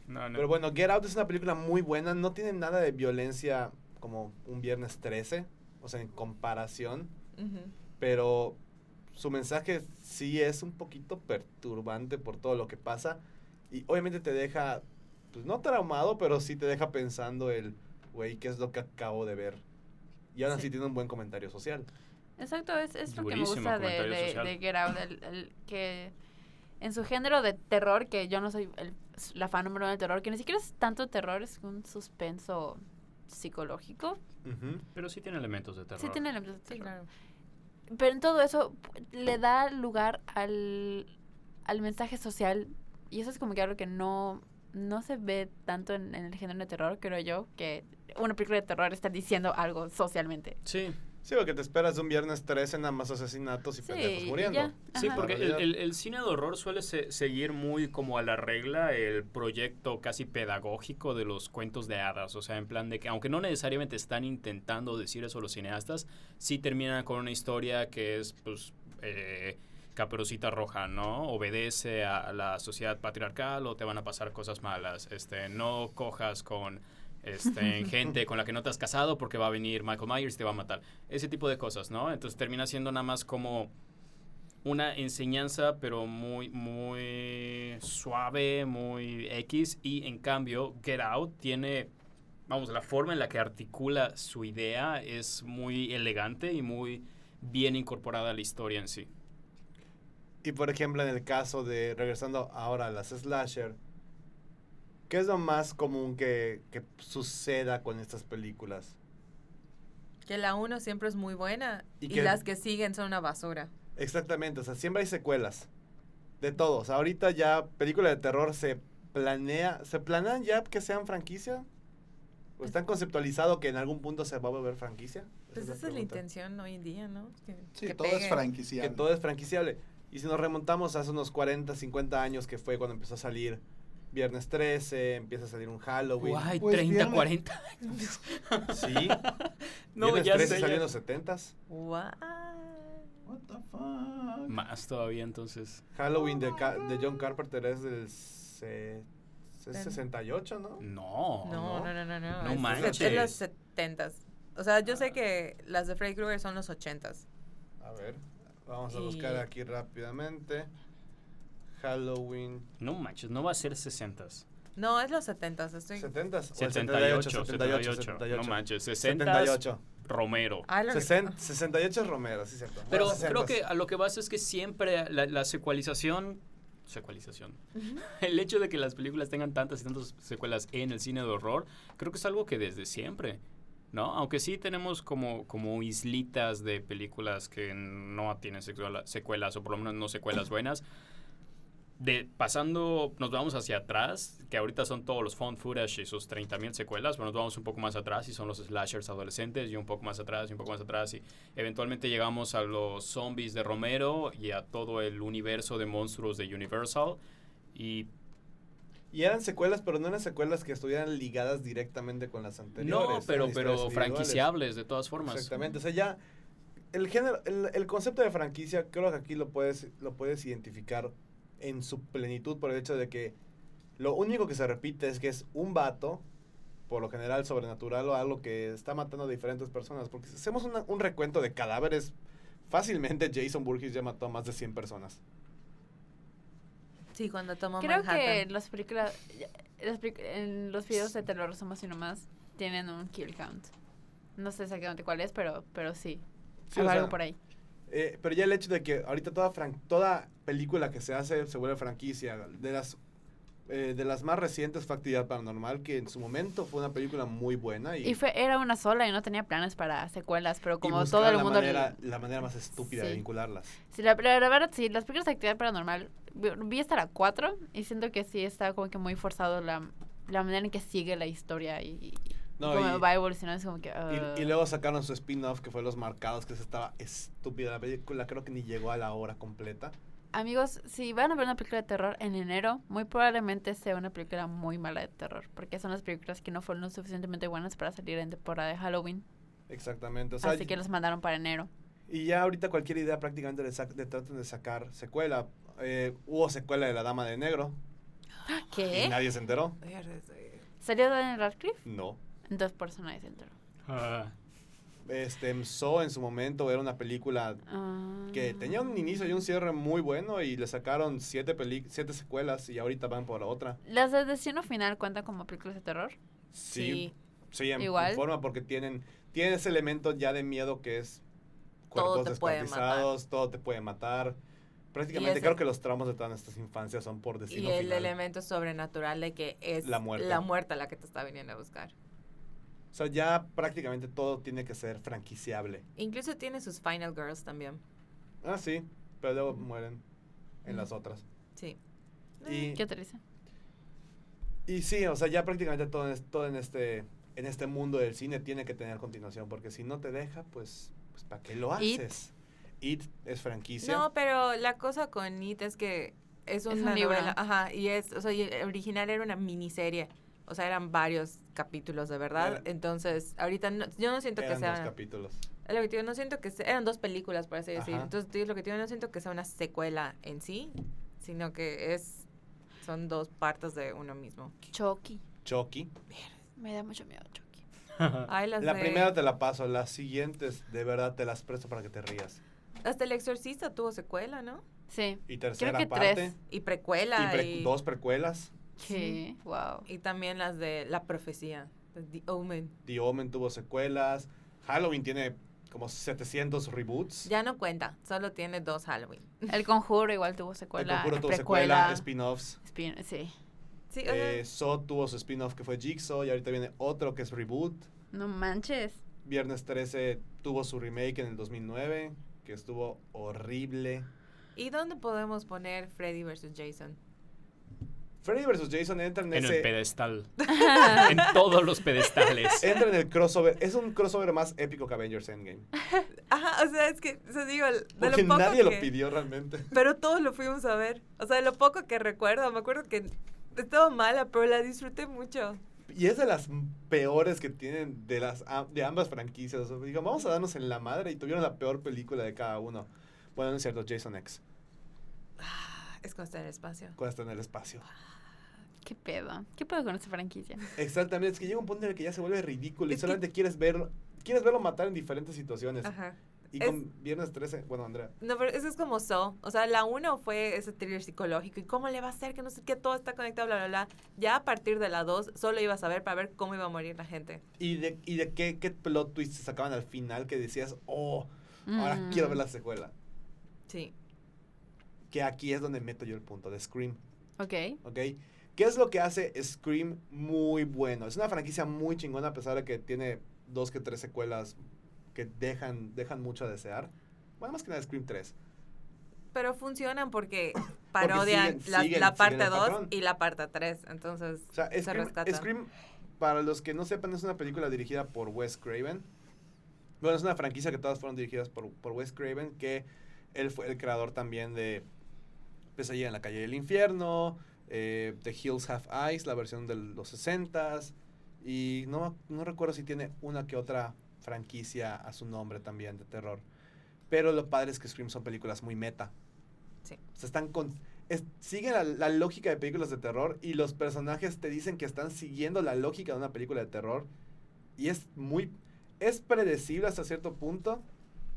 E: No, no.
B: Pero bueno, Get Out es una película muy buena. No tiene nada de violencia como un viernes 13. O sea, en comparación.
D: Ujú.
B: Pero su mensaje sí es un poquito perturbante por todo lo que pasa. Y obviamente te deja, pues no traumado, pero sí te deja pensando el, güey, ¿qué es lo que acabo de ver? Y aún así
C: Sí.
B: tiene un buen comentario social.
C: Exacto, es, es lo que me gusta de, de, de Get Out, el, el que en su género de terror, que yo no soy el- la fan número uno del terror, que ni siquiera es tanto terror, es un suspenso psicológico.
B: Ujú.
E: Pero sí tiene elementos de terror.
C: Sí tiene elementos de
D: Sí, claro.
C: Pero en todo eso le da lugar al, al mensaje social y eso es como que algo que no, no se ve tanto en, en el género de terror, creo yo, que una película de terror está diciendo algo socialmente.
E: Sí.
B: Sí, porque te esperas un viernes 13 nada más asesinatos y
C: Sí,
B: pendejos muriendo.
C: ya.
E: Sí, porque el,
B: realidad.
E: el- el cine de horror suele se- seguir muy como a la regla el proyecto casi pedagógico de los cuentos de hadas. O sea, en plan de que, aunque no necesariamente están intentando decir eso los cineastas, sí terminan con una historia que es, pues, eh, caperucita roja, ¿no? Obedece a la sociedad patriarcal o te van a pasar cosas malas. Este, no cojas con este, gente con la que no te has casado porque va a venir Michael Myers y te va a matar. Ese tipo de cosas, ¿no? Entonces termina siendo nada más como una enseñanza, pero muy, muy suave, muy X. Y en cambio, Get Out tiene, vamos, la forma en la que articula su idea es muy elegante y muy bien incorporada a la historia en sí.
B: Y por ejemplo, en el caso de, regresando ahora a las slasher, ¿qué es lo más común que, que suceda con estas películas?
D: Que la 1 siempre es muy buena
B: Y
D: y,
B: que-
D: las que siguen son una basura.
B: Exactamente, o sea, siempre hay secuelas. De todo. O sea, ahorita ya películas de terror se planea, ¿se planean ya que sean franquicia? ¿O están conceptualizado que en algún punto se va a volver franquicia?
D: Pues esa es la intención hoy en día, ¿no? Que,
F: Sí,
D: que
F: todo es
D: peguen.
F: franquicia.
B: Que todo es franquiciable. Y si nos remontamos hace unos 40, 50 años, que fue cuando empezó a salir Viernes 13, empieza a salir un Halloween.
E: Guay,
F: Pues
E: 30,
F: viernes-
E: 40.
B: Sí.
E: No,
B: Viernes
E: ya
B: 13
E: sé,
B: salió
E: ya.
B: en los 70s.
D: What?
F: What the fuck?
E: Más todavía entonces.
B: Halloween de, Ca- de John Carpenter es del se- es 68, ¿no?
E: No.
D: No, no, no, no, no.
E: No
D: es,
E: manches.
D: Es los setentas. O sea, yo sé que las de Freddy Krueger son los ochentas.
B: A ver, vamos a
D: Y-
B: buscar aquí rápidamente. Halloween.
E: No manches, no va a ser 60.
D: No, es los setentas. Estoy...
B: 70s. o el
E: 78,
B: 78,
E: 78,
B: 78.
E: No manches, 60.
B: 78.
E: Romero.
D: Ah, lo-
B: 60 68 es Romero, sí, cierto.
E: Pero
B: Bueno,
E: creo
B: 60s.
E: que a lo que vas es que siempre la, la secualización. Secualización. El hecho de que las películas tengan tantas y tantas secuelas en el cine de horror, creo que es algo que desde siempre. ¿No? Aunque sí tenemos como, como islitas de películas que no tienen secuela- secuelas, o por lo menos no secuelas buenas. De, pasando, nos vamos hacia atrás, que ahorita son todos los found footage y sus 30.000 secuelas, pero nos vamos un poco más atrás y son los slashers adolescentes y un poco más atrás y un poco más atrás y eventualmente llegamos a los zombies de Romero y a todo el universo de monstruos de Universal y
B: Y eran secuelas, pero no eran secuelas que estuvieran ligadas directamente con las anteriores.
E: no, pero, pero franquiciables de todas formas.
B: Exactamente, o sea, ya el género, el, el concepto de franquicia, creo que aquí lo puedes, lo puedes identificar en su plenitud por el hecho de que lo único que se repite es que es un vato, por lo general sobrenatural o algo que está matando a diferentes personas. Porque si hacemos una- un recuento de cadáveres, fácilmente Jason Burgess ya mató a más de 100 personas.
D: Sí, cuando tomó
C: Creo
D: Manhattan.
C: que las películas, las en los videos de terror somos y nomás tienen un kill count. No sé exactamente cuál es, pero, pero sí.
B: Sea,
C: algo por ahí.
B: Eh, pero ya el hecho de que ahorita toda, fran- toda película que se hace se vuelve franquicia. De las, eh, de las más recientes fue Actividad Paranormal, que en su momento fue una película muy buena. Y,
C: Y fue, era una sola y no tenía planes para secuelas, pero
B: y
C: como
B: buscaban
C: todo el
B: la
C: mundo...
B: Manera, la manera más estúpida de
C: Sí.
B: vincularlas.
C: Sí, la, la- verdad, sí, las películas de actividad paranormal, vi, hasta la 4 y siento que sí está como que muy forzado la, la manera en que sigue la historia y, y
B: No,
C: como
B: y-
C: va evolucionando, es como que...
B: Y,
C: ah.
B: y luego sacaron su spin-off que fue Los Marcados, que estaba estúpida. La película creo que ni llegó a la hora completa.
C: Amigos, si van a ver una película de terror en enero, muy probablemente sea una película muy mala de terror, porque son las películas que no fueron lo suficientemente buenas para salir en temporada de Halloween,
B: Exactamente. O sea,
C: así que las mandaron para enero.
B: Y ya ahorita cualquier idea prácticamente le, le tratan de sacar secuela. Eh, hubo secuela de La Dama de Negro. Y
C: ¿Qué?
B: nadie se enteró.
C: ¿Salió Daniel Radcliffe?
B: No.
C: Entonces por eso nadie se enteró.
E: Ah,
B: Este, So en su momento era una película
C: Ah.
B: que tenía un inicio y un cierre muy bueno y le sacaron siete, peli siete secuelas y ahorita van por la otra.
C: ¿Las de Destino Final cuentan como películas de terror?
B: Sí, sí, en,
C: Igual.
B: en forma porque tienen, tienen ese elemento ya de miedo que es
D: Todo
B: cuerpos
D: puede
B: descuartizados, todo te puede matar. Prácticamente creo que los traumas de todas nuestras infancias son por
D: Y
B: destino
D: el
B: final.
D: elemento sobrenatural de que es
B: La muerte.
D: la muerte la que te está viniendo a buscar.
B: O sea, ya prácticamente todo tiene que ser franquiciable.
D: Incluso tiene sus Final Girls también.
B: Ah, sí, pero luego mueren en las otras.
D: Sí.
B: Y,
C: ¿Qué te dice?
B: y sí, o sea, ya prácticamente todo en, es- todo en este en este mundo del cine tiene que tener continuación, porque si no te deja, pues Pues, ¿para qué lo
C: It.
B: haces? It es franquicia.
D: No, pero la cosa con It es que es
C: un
D: una
C: libro.
D: novela. Ajá, y es, o sea, y el original era una miniserie. O sea, eran varios capítulos de verdad.
B: Era-
D: Entonces, ahorita no- yo no siento
B: Eran
D: que
B: dos
D: sea.
B: capítulos.
D: Es lo que te digo, no siento que sea- eran dos películas, por así decir.
B: Ajá.
D: Entonces, te digo, lo que te digo, no siento que sea una secuela en sí, sino que es son dos partes de uno mismo.
C: Chucky.
B: Chucky.
C: Me da mucho miedo Chucky.
D: Ay, las
B: La
D: de-
B: primera te la paso, las siguientes de verdad te las presto para que te rías.
D: Hasta El Exorcista tuvo secuela, ¿no?
C: Sí.
B: Y tercera
C: que
B: parte.
C: tres.
D: Y
B: Y
D: precuela.
B: pre-
D: y,
B: dos precuelas.
C: Sí. Wow.
D: y también las de La Profecía, de The Omen.
B: The Omen tuvo secuelas. Halloween tiene como 700 reboots.
D: Ya no cuenta, solo tiene dos Halloween.
C: El Conjuro igual tuvo
B: El
C: secuela.
B: Conjuro tuvo
C: precuela.
B: secuela, spin-offs.
C: Spin- sí.
D: Sí,
B: Eh, tuvo su spin-off que fue Jigsaw y ahorita viene otro que es reboot.
C: No manches.
B: Viernes 13 tuvo su remake en el 2009 que estuvo horrible.
D: ¿Y dónde podemos poner Freddy vs. Jason?
B: Freddy vs. Jason entra en,
E: En
B: ese...
E: el pedestal. en todos los pedestales.
B: Entra en el crossover. Es un crossover más épico que Avengers Endgame.
D: Ajá, o sea, es que, o sea, digo, de
B: Porque
D: lo poco
B: nadie lo
D: que-
B: pidió realmente.
D: Pero todos lo fuimos a ver. O sea, de lo poco que recuerdo, me acuerdo que estaba mala, pero la disfruté mucho.
B: Y es de las peores que tienen de las de ambas franquicias. O sea, digo, vamos a darnos en la madre y tuvieron la peor película de cada uno. Bueno, no es cierto, Jason X.
D: Es cuando está en el espacio.
B: Cuando está en el espacio.
C: ¿Qué pedo? ¿Qué pedo con esta franquicia?
B: Exactamente, es que llega un punto en el que ya se vuelve ridículo y
D: Es que-
B: solamente quieres verlo, quieres verlo matar en diferentes situaciones.
D: Ajá.
B: Y
D: Es-
B: con Viernes 13, bueno, Andrea.
D: No, pero eso es como So. O sea, la uno fue ese thriller psicológico. ¿Y cómo le va a hacer? Que no sé qué, todo está conectado, bla, bla, bla. Ya a partir de la dos, solo ibas a ver para ver cómo iba a morir la gente.
B: ¿Y de, y de qué, qué plot twists se sacaban al final que decías, oh, ahora
C: Mm.
B: quiero ver la secuela?
D: Sí.
B: Que aquí es donde meto yo el punto de Scream.
C: Ok.
B: ¿ok? ¿Qué es lo que hace Scream muy bueno? Es una franquicia muy chingona a pesar de que tiene dos que tres secuelas que dejan, dejan mucho a desear. Bueno, más que nada Scream 3.
D: Pero funcionan porque parodian
B: siguen-
D: la,
B: siguen-
D: la
B: siguen
D: parte
B: el
D: 2
B: patrón.
D: y la parte 3. Entonces,
B: O sea,
D: se
B: Scream,
D: rescatan.
B: Scream, para los que no sepan, es una película dirigida por Wes Craven. Bueno, es una franquicia que todas fueron dirigidas por, por Wes Craven, que él fue el creador también de Pesadilla en la calle del infierno, eh, The Hills Have Eyes, la versión de los 60s, y no, no recuerdo si tiene una que otra franquicia a su nombre también de terror. Pero lo padre es que Scream son películas muy meta.
D: Sí.
B: O sea, están con, es- siguen la, la lógica de películas de terror y los personajes te dicen que están siguiendo la lógica de una película de terror. Y es muy... Es predecible hasta cierto punto,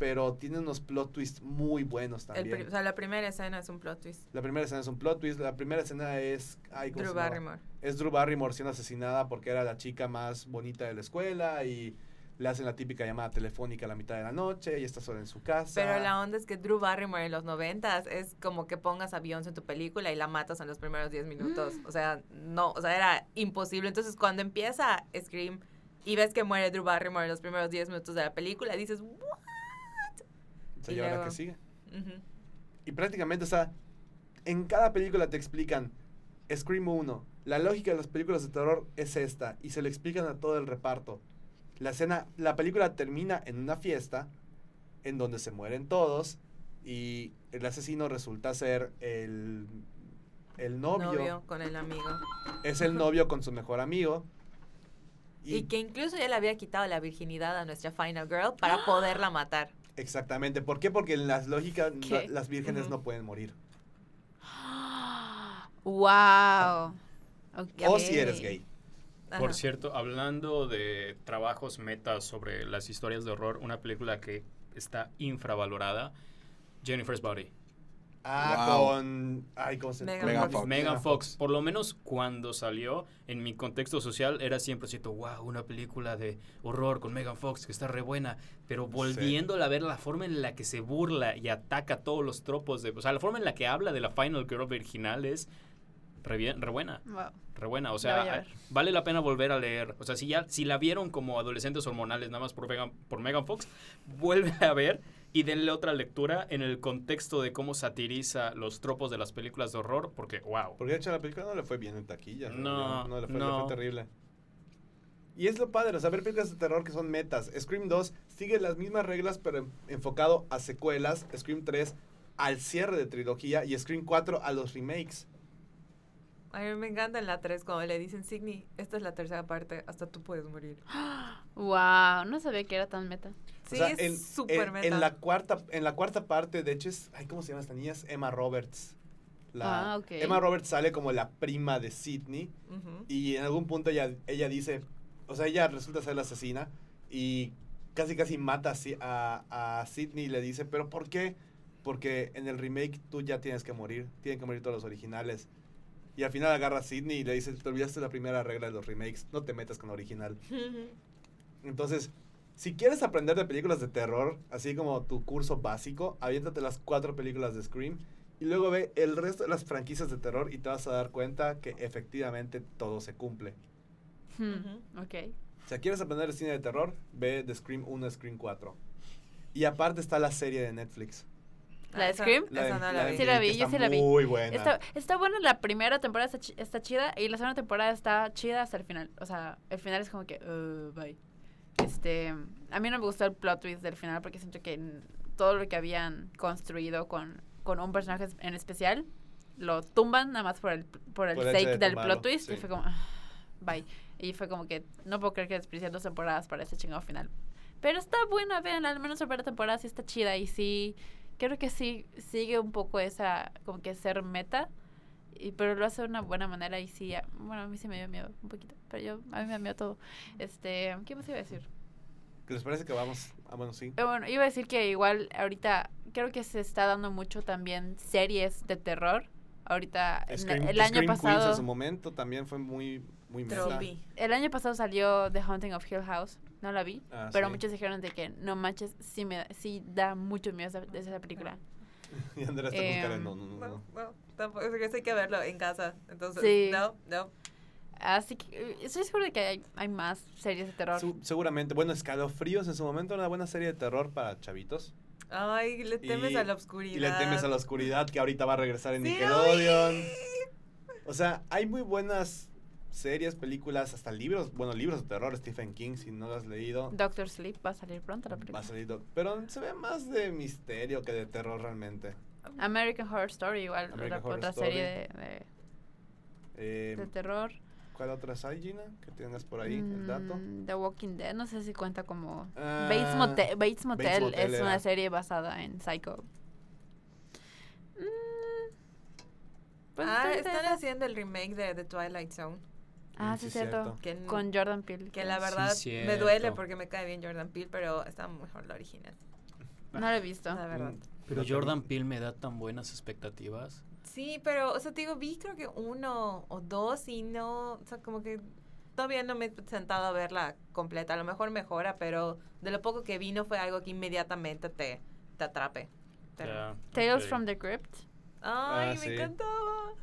B: pero tiene unos plot twists muy buenos
D: el
B: también.
D: pri- o sea, la primera escena es un plot twist.
B: la primera escena es un plot twist, la primera escena es... ay, ¿cómo
D: Drew? Barrymore.
B: Es Drew Barrymore siendo asesinada porque era la chica más bonita de la escuela y le hacen la típica llamada telefónica a la mitad de la noche y está sola en su casa.
D: Pero la onda es que Drew Barrymore en los noventas es como que pongas a Beyoncé en tu película y la matas en los primeros 10 minutos. O sea, no, o sea, era imposible. Entonces, cuando empieza Scream y ves que muere Drew Barrymore en los primeros 10 minutos de la película, dices, "What?".
B: Se
D: y
B: lleva la
D: luego-
B: que sigue. Y prácticamente, o sea, en cada película te explican Scream 1, la lógica de las películas de terror es esta, y se lo explican a todo el reparto. La escena, la película termina en una fiesta en donde se mueren todos y el asesino resulta ser el, el novio,
D: Novio con el amigo.
B: es el novio con su mejor amigo.
D: Y, que incluso ya le había quitado la virginidad a nuestra Final Girl para poderla matar.
B: Exactamente, ¿por qué? Porque en las lógicas las vírgenes no pueden morir.
C: wow.
B: O si eres gay.
E: Por cierto, hablando de trabajos metas sobre las historias de horror, una película que está infravalorada, Jennifer's Body.
B: Ah,
F: Wow.
B: con. Ay, ¿cómo se
D: Megan
F: Megan
D: Fox.
F: Fox.
E: Megan Fox, por lo menos cuando salió, en mi contexto social era siempre cierto, wow, una película de horror con Megan Fox que está re buena, pero volviéndola a ver la forma en la que se burla y ataca todos los tropos de, o sea, la forma en la que habla de la Final Girl original es re, bien- re buena,
C: Wow.
E: re buena, o sea, vale la pena volver a leer, o sea, si ya si la vieron como adolescentes hormonales nada más por Megan, por Megan Fox, vuelve a ver y denle otra lectura en el contexto de cómo satiriza los tropos de las películas de horror, porque wow.
B: Porque de hecho la película no le fue bien en taquilla.
E: No,
B: no le fue, le
E: no.
B: fue terrible. Y es lo padre, o sea, ver películas de terror que son metas. Scream 2 sigue las mismas reglas, pero en- enfocado a secuelas. Scream 3 al cierre de trilogía. Y Scream 4 a los remakes.
D: A mí me encanta en la 3 cuando le dicen, Signy, esta es la tercera parte, hasta tú puedes morir.
C: Wow, no sabía que era tan meta.
D: Sí,
B: o sea,
D: es súper
B: en-
D: meta.
B: en la cuarta, en la cuarta parte, de hecho, es. Ay, ¿Cómo se llama esta niña? Es Emma Roberts. La-
C: Ah, ok.
B: Emma Roberts sale como la prima de Sidney. Y en algún punto ella, ella dice, o sea, ella resulta ser la asesina y casi casi mata a, a Sidney y le dice, pero ¿por qué? Porque en el remake tú ya tienes que morir, tienen que morir todos los originales. Y al final agarra a Sidney y le dice, te olvidaste la primera regla de los remakes, no te metas con la original. Entonces, si quieres aprender de películas de terror, así como tu curso básico, aviéntate las cuatro películas de Scream y luego ve el resto de las franquicias de terror y te vas a dar cuenta que efectivamente todo se cumple.
C: Ok.
B: O sea, quieres aprender el cine de terror, ve de Scream 1 a Scream 4. Y aparte está la serie de Netflix.
C: ¿La de Scream?
B: La de-
D: Esa no
B: la
D: la
B: de
D: vi.
C: Sí la vi, yo sí la vi.
B: Muy buena.
C: Está, está buena la primera temporada, está, chi- está chida, y la segunda temporada está chida hasta el final. O sea, el final es como que, uh, bye. Este, a mí no me gustó el plot twist del final porque siento que todo lo que habían construido con, con un personaje en especial lo tumban nada más por el, por el
B: Por el
C: sake
B: de
C: del plot twist y
B: sí.
C: fue como, ah, bye. Y fue como que no puedo creer que desperdiciaron dos temporadas para ese chingado final. Pero está buena, vean, al menos la primera temporada sí está chida y sí, creo que sí sigue un poco esa, como que ser meta, y, pero lo hace de una buena manera y sí, a- bueno, a mí sí me dio miedo un poquito, pero yo, a mí me da miedo todo. Este, ¿qué más iba a decir?
B: ¿Qué les parece que vamos? Ah, bueno, sí.
C: Eh, bueno, iba a decir que igual ahorita creo que se está dando mucho también series de terror. Ahorita,
B: Scream-
C: el año
B: Scream Queens
C: pasado...
B: en su momento también fue muy, muy meta.
C: El año pasado salió The Haunting of Hill House. No la vi.
B: Ah,
C: pero
B: sí.
C: muchos dijeron de que no manches, sí, me, sí da mucho miedo esa, de esa película.
B: Y Andrea está con cara de
C: Em,
B: no, no, no,
D: No,
B: no.
D: no, tampoco, es que eso hay que verlo en casa. Entonces,
C: Sí.
D: no, no.
C: Así que eh, estoy segura de que hay, hay más series de terror.
B: Su- seguramente. Bueno, Escalofríos en su momento era una buena serie de terror para chavitos.
D: Ay, le temes
B: Y-
D: a la oscuridad.
B: Y le temes a la oscuridad, que ahorita va a regresar en
D: Sí,
B: Nickelodeon.
D: oí.
B: O sea, hay muy buenas series, películas, hasta libros. Bueno, libros de terror, Stephen King, si no lo has leído.
C: Doctor Sleep va a salir pronto la
B: Va
C: película.
B: a salir Pero se ve más de misterio que de terror realmente.
C: American Horror Story igual,
B: American
C: otra,
B: Horror
C: otra
B: Story.
C: serie de, de-
B: Eh,
C: de terror.
B: ¿Cuál otras hay, Gina? Que tengas por ahí el dato.
C: Mm, The Walking Dead, no sé si cuenta como...
B: Ah,
C: Bates, Motel, Bates Motel
B: Motel
C: es
B: era.
C: una serie basada en Psycho. Mm, pues
D: Ah,
C: está
D: están haciendo el remake de The Twilight Zone.
C: Ah,
B: Mm,
C: sí,
B: sí,
C: cierto.
D: Que,
C: Con Jordan Peele.
D: que la
E: Sí,
D: verdad me duele porque me cae bien Jordan Peele, pero está mejor la original.
C: No lo he visto.
D: La verdad.
B: Mm,
E: Pero Jordan Peele me da tan buenas expectativas.
D: Sí, pero, o sea, te digo, vi creo que uno o dos y no, o sea, como que todavía no me he sentado a verla completa. A lo mejor mejora, pero de lo poco que vi no fue algo que inmediatamente te, te atrape.
E: Ya,
C: Tales
E: ok.
C: from the Crypt.
D: Ay,
B: Ah,
D: me
B: sí.
D: encantaba.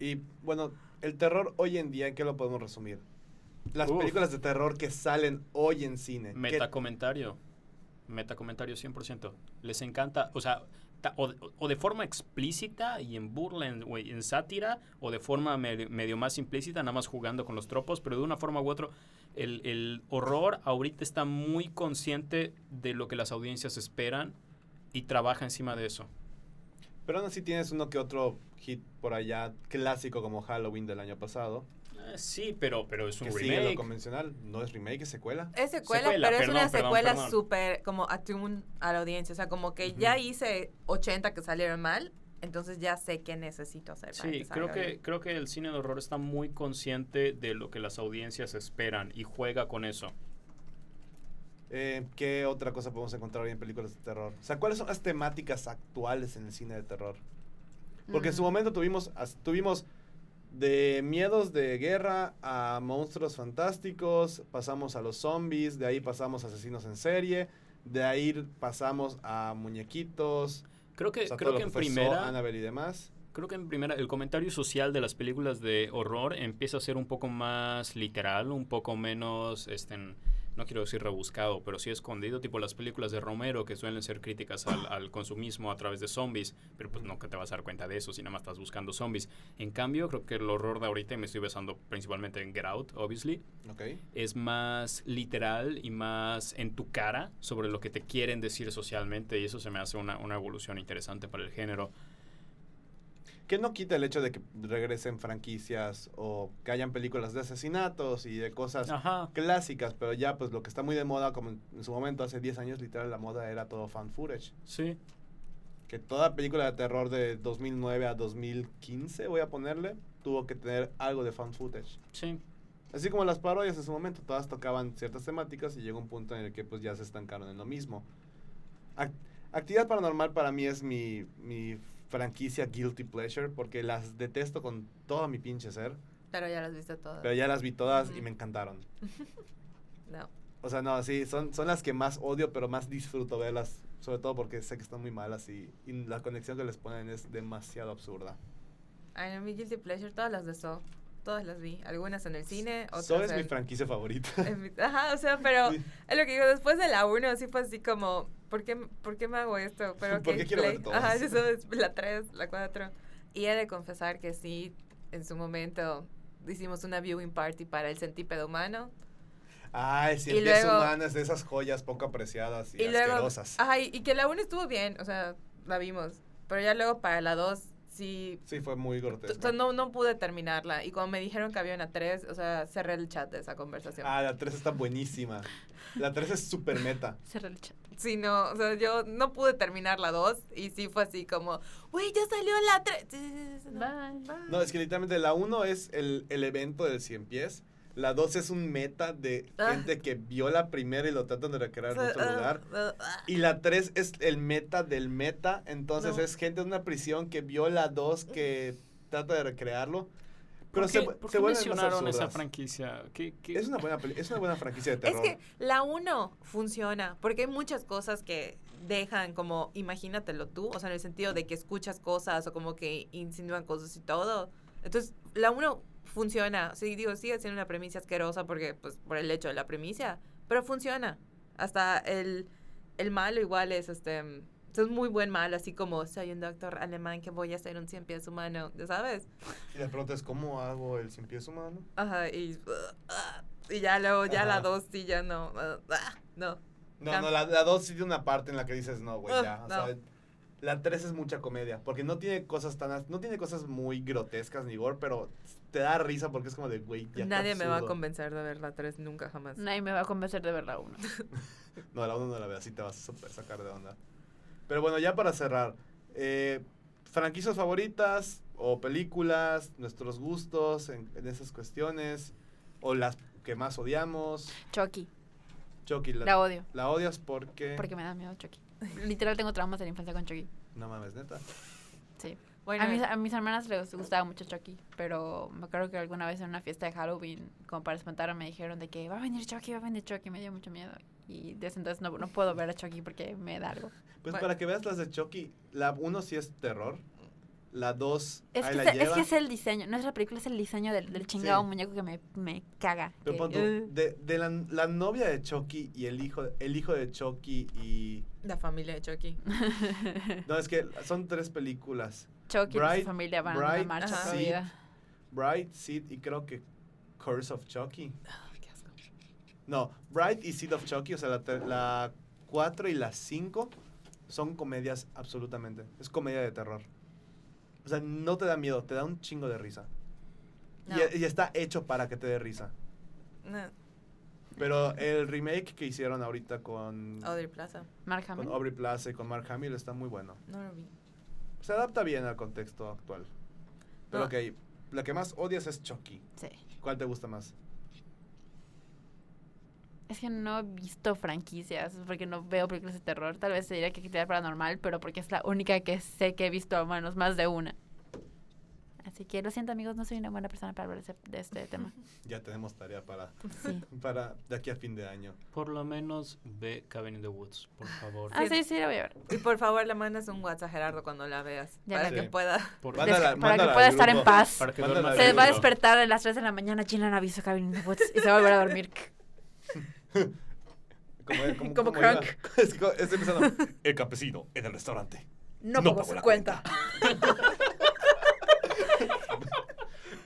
B: Y bueno, el terror hoy en día, ¿en qué lo podemos resumir? Las
E: Uf.
B: películas de terror que salen hoy en cine. ¿Qué-
E: Metacomentario. Metacomentario 100%. Les encanta, o sea, ta- o, de- o de forma explícita y en burla, en, o en sátira, o de forma medio, medio más implícita, nada más jugando con los tropos, pero de una forma u otra, el, el horror ahorita está muy consciente de lo que las audiencias esperan y trabaja encima de eso.
B: Pero aún así tienes uno que otro hit por allá clásico como Halloween del año pasado.
E: Eh, sí, pero, pero es un
B: Que sigue lo
E: remake.
B: convencional. No es remake, es secuela.
D: Es secuela,
E: Secuela,
D: pero es
E: perdón,
D: una
E: perdón,
D: secuela súper como atune a la audiencia. O sea, como que ya hice 80 que salieron mal, entonces ya sé qué necesito hacer. para
E: Sí,
D: que
E: creo que,
D: bien.
E: creo que el cine de horror está muy consciente de lo que las audiencias esperan y juega con eso.
B: Eh, ¿Qué otra cosa podemos encontrar hoy en películas de terror? O sea, ¿cuáles son las temáticas actuales en el cine de terror? Porque en su
C: Mm.
B: momento tuvimos, tuvimos de miedos de guerra a monstruos fantásticos, pasamos a los zombies, de ahí pasamos a asesinos en serie, de ahí pasamos a muñequitos,
E: Creo que,
B: o sea,
E: creo que en primera,
B: Annabelle y demás.
E: creo que en primera, el comentario social de las películas de horror empieza a ser un poco más literal, un poco menos, este, no quiero decir rebuscado, pero sí escondido, tipo las películas de Romero que suelen ser críticas al, al consumismo a través de zombies, pero pues no que te vas a dar cuenta de eso si nada más estás buscando zombies. En cambio, creo que el horror de ahorita, y me estoy basando principalmente en Get Out, obviously, es más literal y más en tu cara sobre lo que te quieren decir socialmente y eso se me hace una, una evolución interesante para el género.
B: Que no quita el hecho de que regresen franquicias o que hayan películas de asesinatos y de cosas
E: Ajá.
B: clásicas, pero ya pues lo que está muy de moda, como en, su momento, hace 10 años, literal, la moda era todo fan footage.
E: Sí.
B: Que toda película de terror de 2009 a 2015, voy a ponerle, tuvo que tener algo de fan footage.
E: Sí.
B: Así como las parodias en su momento, todas tocaban ciertas temáticas y llegó un punto en el que pues ya se estancaron en lo mismo. Ac- Actividad Paranormal para mí es mi, mi franquicia guilty pleasure porque las detesto con todo mi pinche ser,
D: Pero ya las viste todas.
B: pero ya las vi todas y me encantaron.
D: No.
B: O sea, no, sí, son, son las que más odio, pero más disfruto verlas, sobre todo porque sé que están muy malas y, y la conexión que les ponen es demasiado absurda.
D: Ay, no, mi Guilty Pleasure, todas las de Saw. Todas las vi. Algunas en el cine, otras
B: Saw es mi franquicia favorita.
D: mi- Ajá, o sea, pero
B: Sí.
D: es lo que digo, después de la 1 sí fue así como, ¿por qué, ¿por qué me hago esto? Pero
B: ¿Por qué quiero ver todas?
D: Ajá, eso es la 3, la 4. Y he de confesar que sí, en su momento hicimos una viewing party para el centípedo humano.
B: Ay, si
D: Y
B: empieza
D: luego-
B: humanas de esas joyas poco apreciadas y,
D: Y luego,
B: asquerosas.
D: ajá, y, y que la 1 estuvo bien, o sea, la vimos. Pero ya luego para la 2 sí
B: Sí, fue muy grotesco.
D: t- no, no pude terminarla. Y cuando me dijeron que había una 3, o sea, cerré el chat de esa conversación.
B: Ah, la 3 está buenísima. La 3 es super meta.
C: Cerré el chat.
D: Sí, no, o sea, yo no pude terminar la 2 y sí fue así como, güey, ya salió la 3.
C: Bye.
B: No, es que literalmente la 1 es el, el evento del 100 pies. La 2 es un meta de
D: Ah.
B: gente que vio la primera y lo tratan de recrear en otro lugar.
D: ah,
B: Y la 3 es el meta del meta. Entonces
D: No.
B: es gente en una prisión que vio la 2 que trata de recrearlo. Pero
E: ¿Por
B: se,
E: qué,
B: vu-
E: por
B: se
E: qué
B: más
E: mencionaron esa franquicia? ¿Qué, qué?
B: Es una buena, es una buena franquicia de
D: Es
B: terror.
D: que la 1 funciona porque hay muchas cosas que dejan como, imagínatelo tú, o sea, en el sentido de que escuchas cosas o como que insinúan cosas y todo. Entonces, la 1 funciona. Sí, digo, sigue siendo una premisa asquerosa porque, pues, por el hecho de la premisa, pero funciona. Hasta el, el malo igual es, este, es muy buen mal, así como soy un doctor alemán que voy a hacer un cien pies humano, ¿ya sabes?
B: Y la pregunta es, ¿cómo hago el 100 pies humano?
D: Ajá, y, y ya luego, ya la
B: Ajá.
D: 2 sí, ya no, no.
B: No,
D: Cam-
B: no, la, la 2 sí tiene una parte en la que dices, no, güey,
D: Ugh,
B: ya. O
D: no.
B: sea, la 3 es mucha comedia, porque no tiene cosas tan... No tiene cosas muy grotescas ni gore, pero te da risa porque es como de, güey, ya
D: Nadie me va a convencer de ver la 3 nunca jamás.
C: Nadie me va a convencer de ver la 1.
B: No, la 1 no la veas, así te vas a super sacar de onda. Pero bueno, ya para cerrar, eh, franquicias favoritas o películas, nuestros gustos en, en esas cuestiones, o las que más odiamos.
C: Chucky.
B: Chucky, la,
C: La odio.
B: la odias porque...
C: Porque me da miedo Chucky. Literal tengo traumas de la infancia con Chucky.
B: No mames, neta.
C: Sí.
D: Bueno,
C: a, mis, a mis hermanas les gustaba mucho Chucky, pero me acuerdo que alguna vez en una fiesta de Halloween, como para espantar, me dijeron de que va a venir Chucky, va a venir Chucky, me dio mucho miedo. Y desde entonces no, no puedo ver a Chucky porque me da algo.
B: Pues
D: Bueno.
B: para que veas las de Chucky, la 1 sí es terror, la 2
C: Es que,
B: la
C: es, que es el diseño, no es la película, es el diseño del, del chingado
B: Sí.
C: muñeco que me, me caga.
B: Pero
C: que-
B: pon tú,
C: uh.
B: de, de la, la novia de Chucky y el hijo, el hijo de Chucky y...
D: la familia de Chucky.
B: No, es que son tres películas.
C: Chucky y
B: Bright-
C: su familia van a
B: Bright,
C: una marcha
B: sí.
C: vida.
B: Bright, Sid y creo que Curse of Chucky. No, Bright y Seed of Chucky, o sea, la, la 4 y la 5 son comedias absolutamente. Es comedia de terror. O sea, no te da miedo, te da un chingo de risa. Y-
D: No.
B: Y, está hecho para que te dé risa.
D: No,
B: Pero el remake que hicieron ahorita con,
D: Audrey Plaza.
C: Mark
B: con
C: Hamill.
B: Aubrey Plaza y con Mark Hamill está muy bueno.
D: No lo vi.
B: Se adapta bien al contexto actual. Pero
D: No.
B: ok, la que más odias es Chucky.
C: Sí.
B: ¿Cuál te gusta más?
C: Es que no he visto franquicias, porque no veo películas de terror. Tal vez se diría que actividad paranormal, pero porque es la única que sé que he visto al menos más de una. Así que lo siento amigos, no soy una buena persona para hablar de, este tema.
B: Ya tenemos tarea para,
C: Sí.
B: para de aquí a fin de año.
E: Por lo menos ve Cabin in the Woods, por favor.
C: Ah, sí, sí, la voy a ver.
D: Y por favor, le mandas un WhatsApp a Gerardo cuando la veas.
C: Ya
D: para
B: la
D: que pueda.
E: Por-
B: Mándala-
C: para que pueda estar en paz.
E: para que
C: Se va a despertar a las 3 de la mañana, Gina no aviso Cabin in the Woods y se va a volver a dormir.
B: Como, como,
D: Como
B: como. Es pensando, el campesino en el restaurante.
D: No,
B: No
D: pagó
B: la
D: cuenta.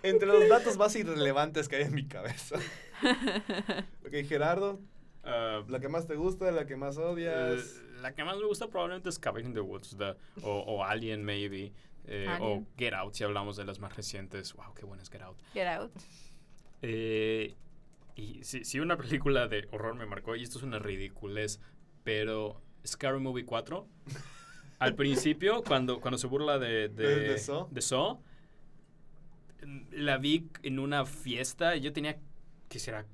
B: Entre los datos más irrelevantes que hay en mi cabeza. ok, Gerardo,
E: Ah,
B: la que más te gusta, la que más odias.
E: Eh, la que más me gusta probablemente es Cabin in the Woods the- o, o Alien, maybe. eh, o. Get Out, si hablamos de las más recientes. Wow, qué buena es Get Out.
C: Get out.
E: Eh, y si, si una película de horror me marcó, y esto es una ridiculez, pero Scary Movie 4, al principio, cuando, cuando se burla de, de,
B: ¿De- de Saw?
E: de Saw, la vi en una fiesta, yo tenía, que será?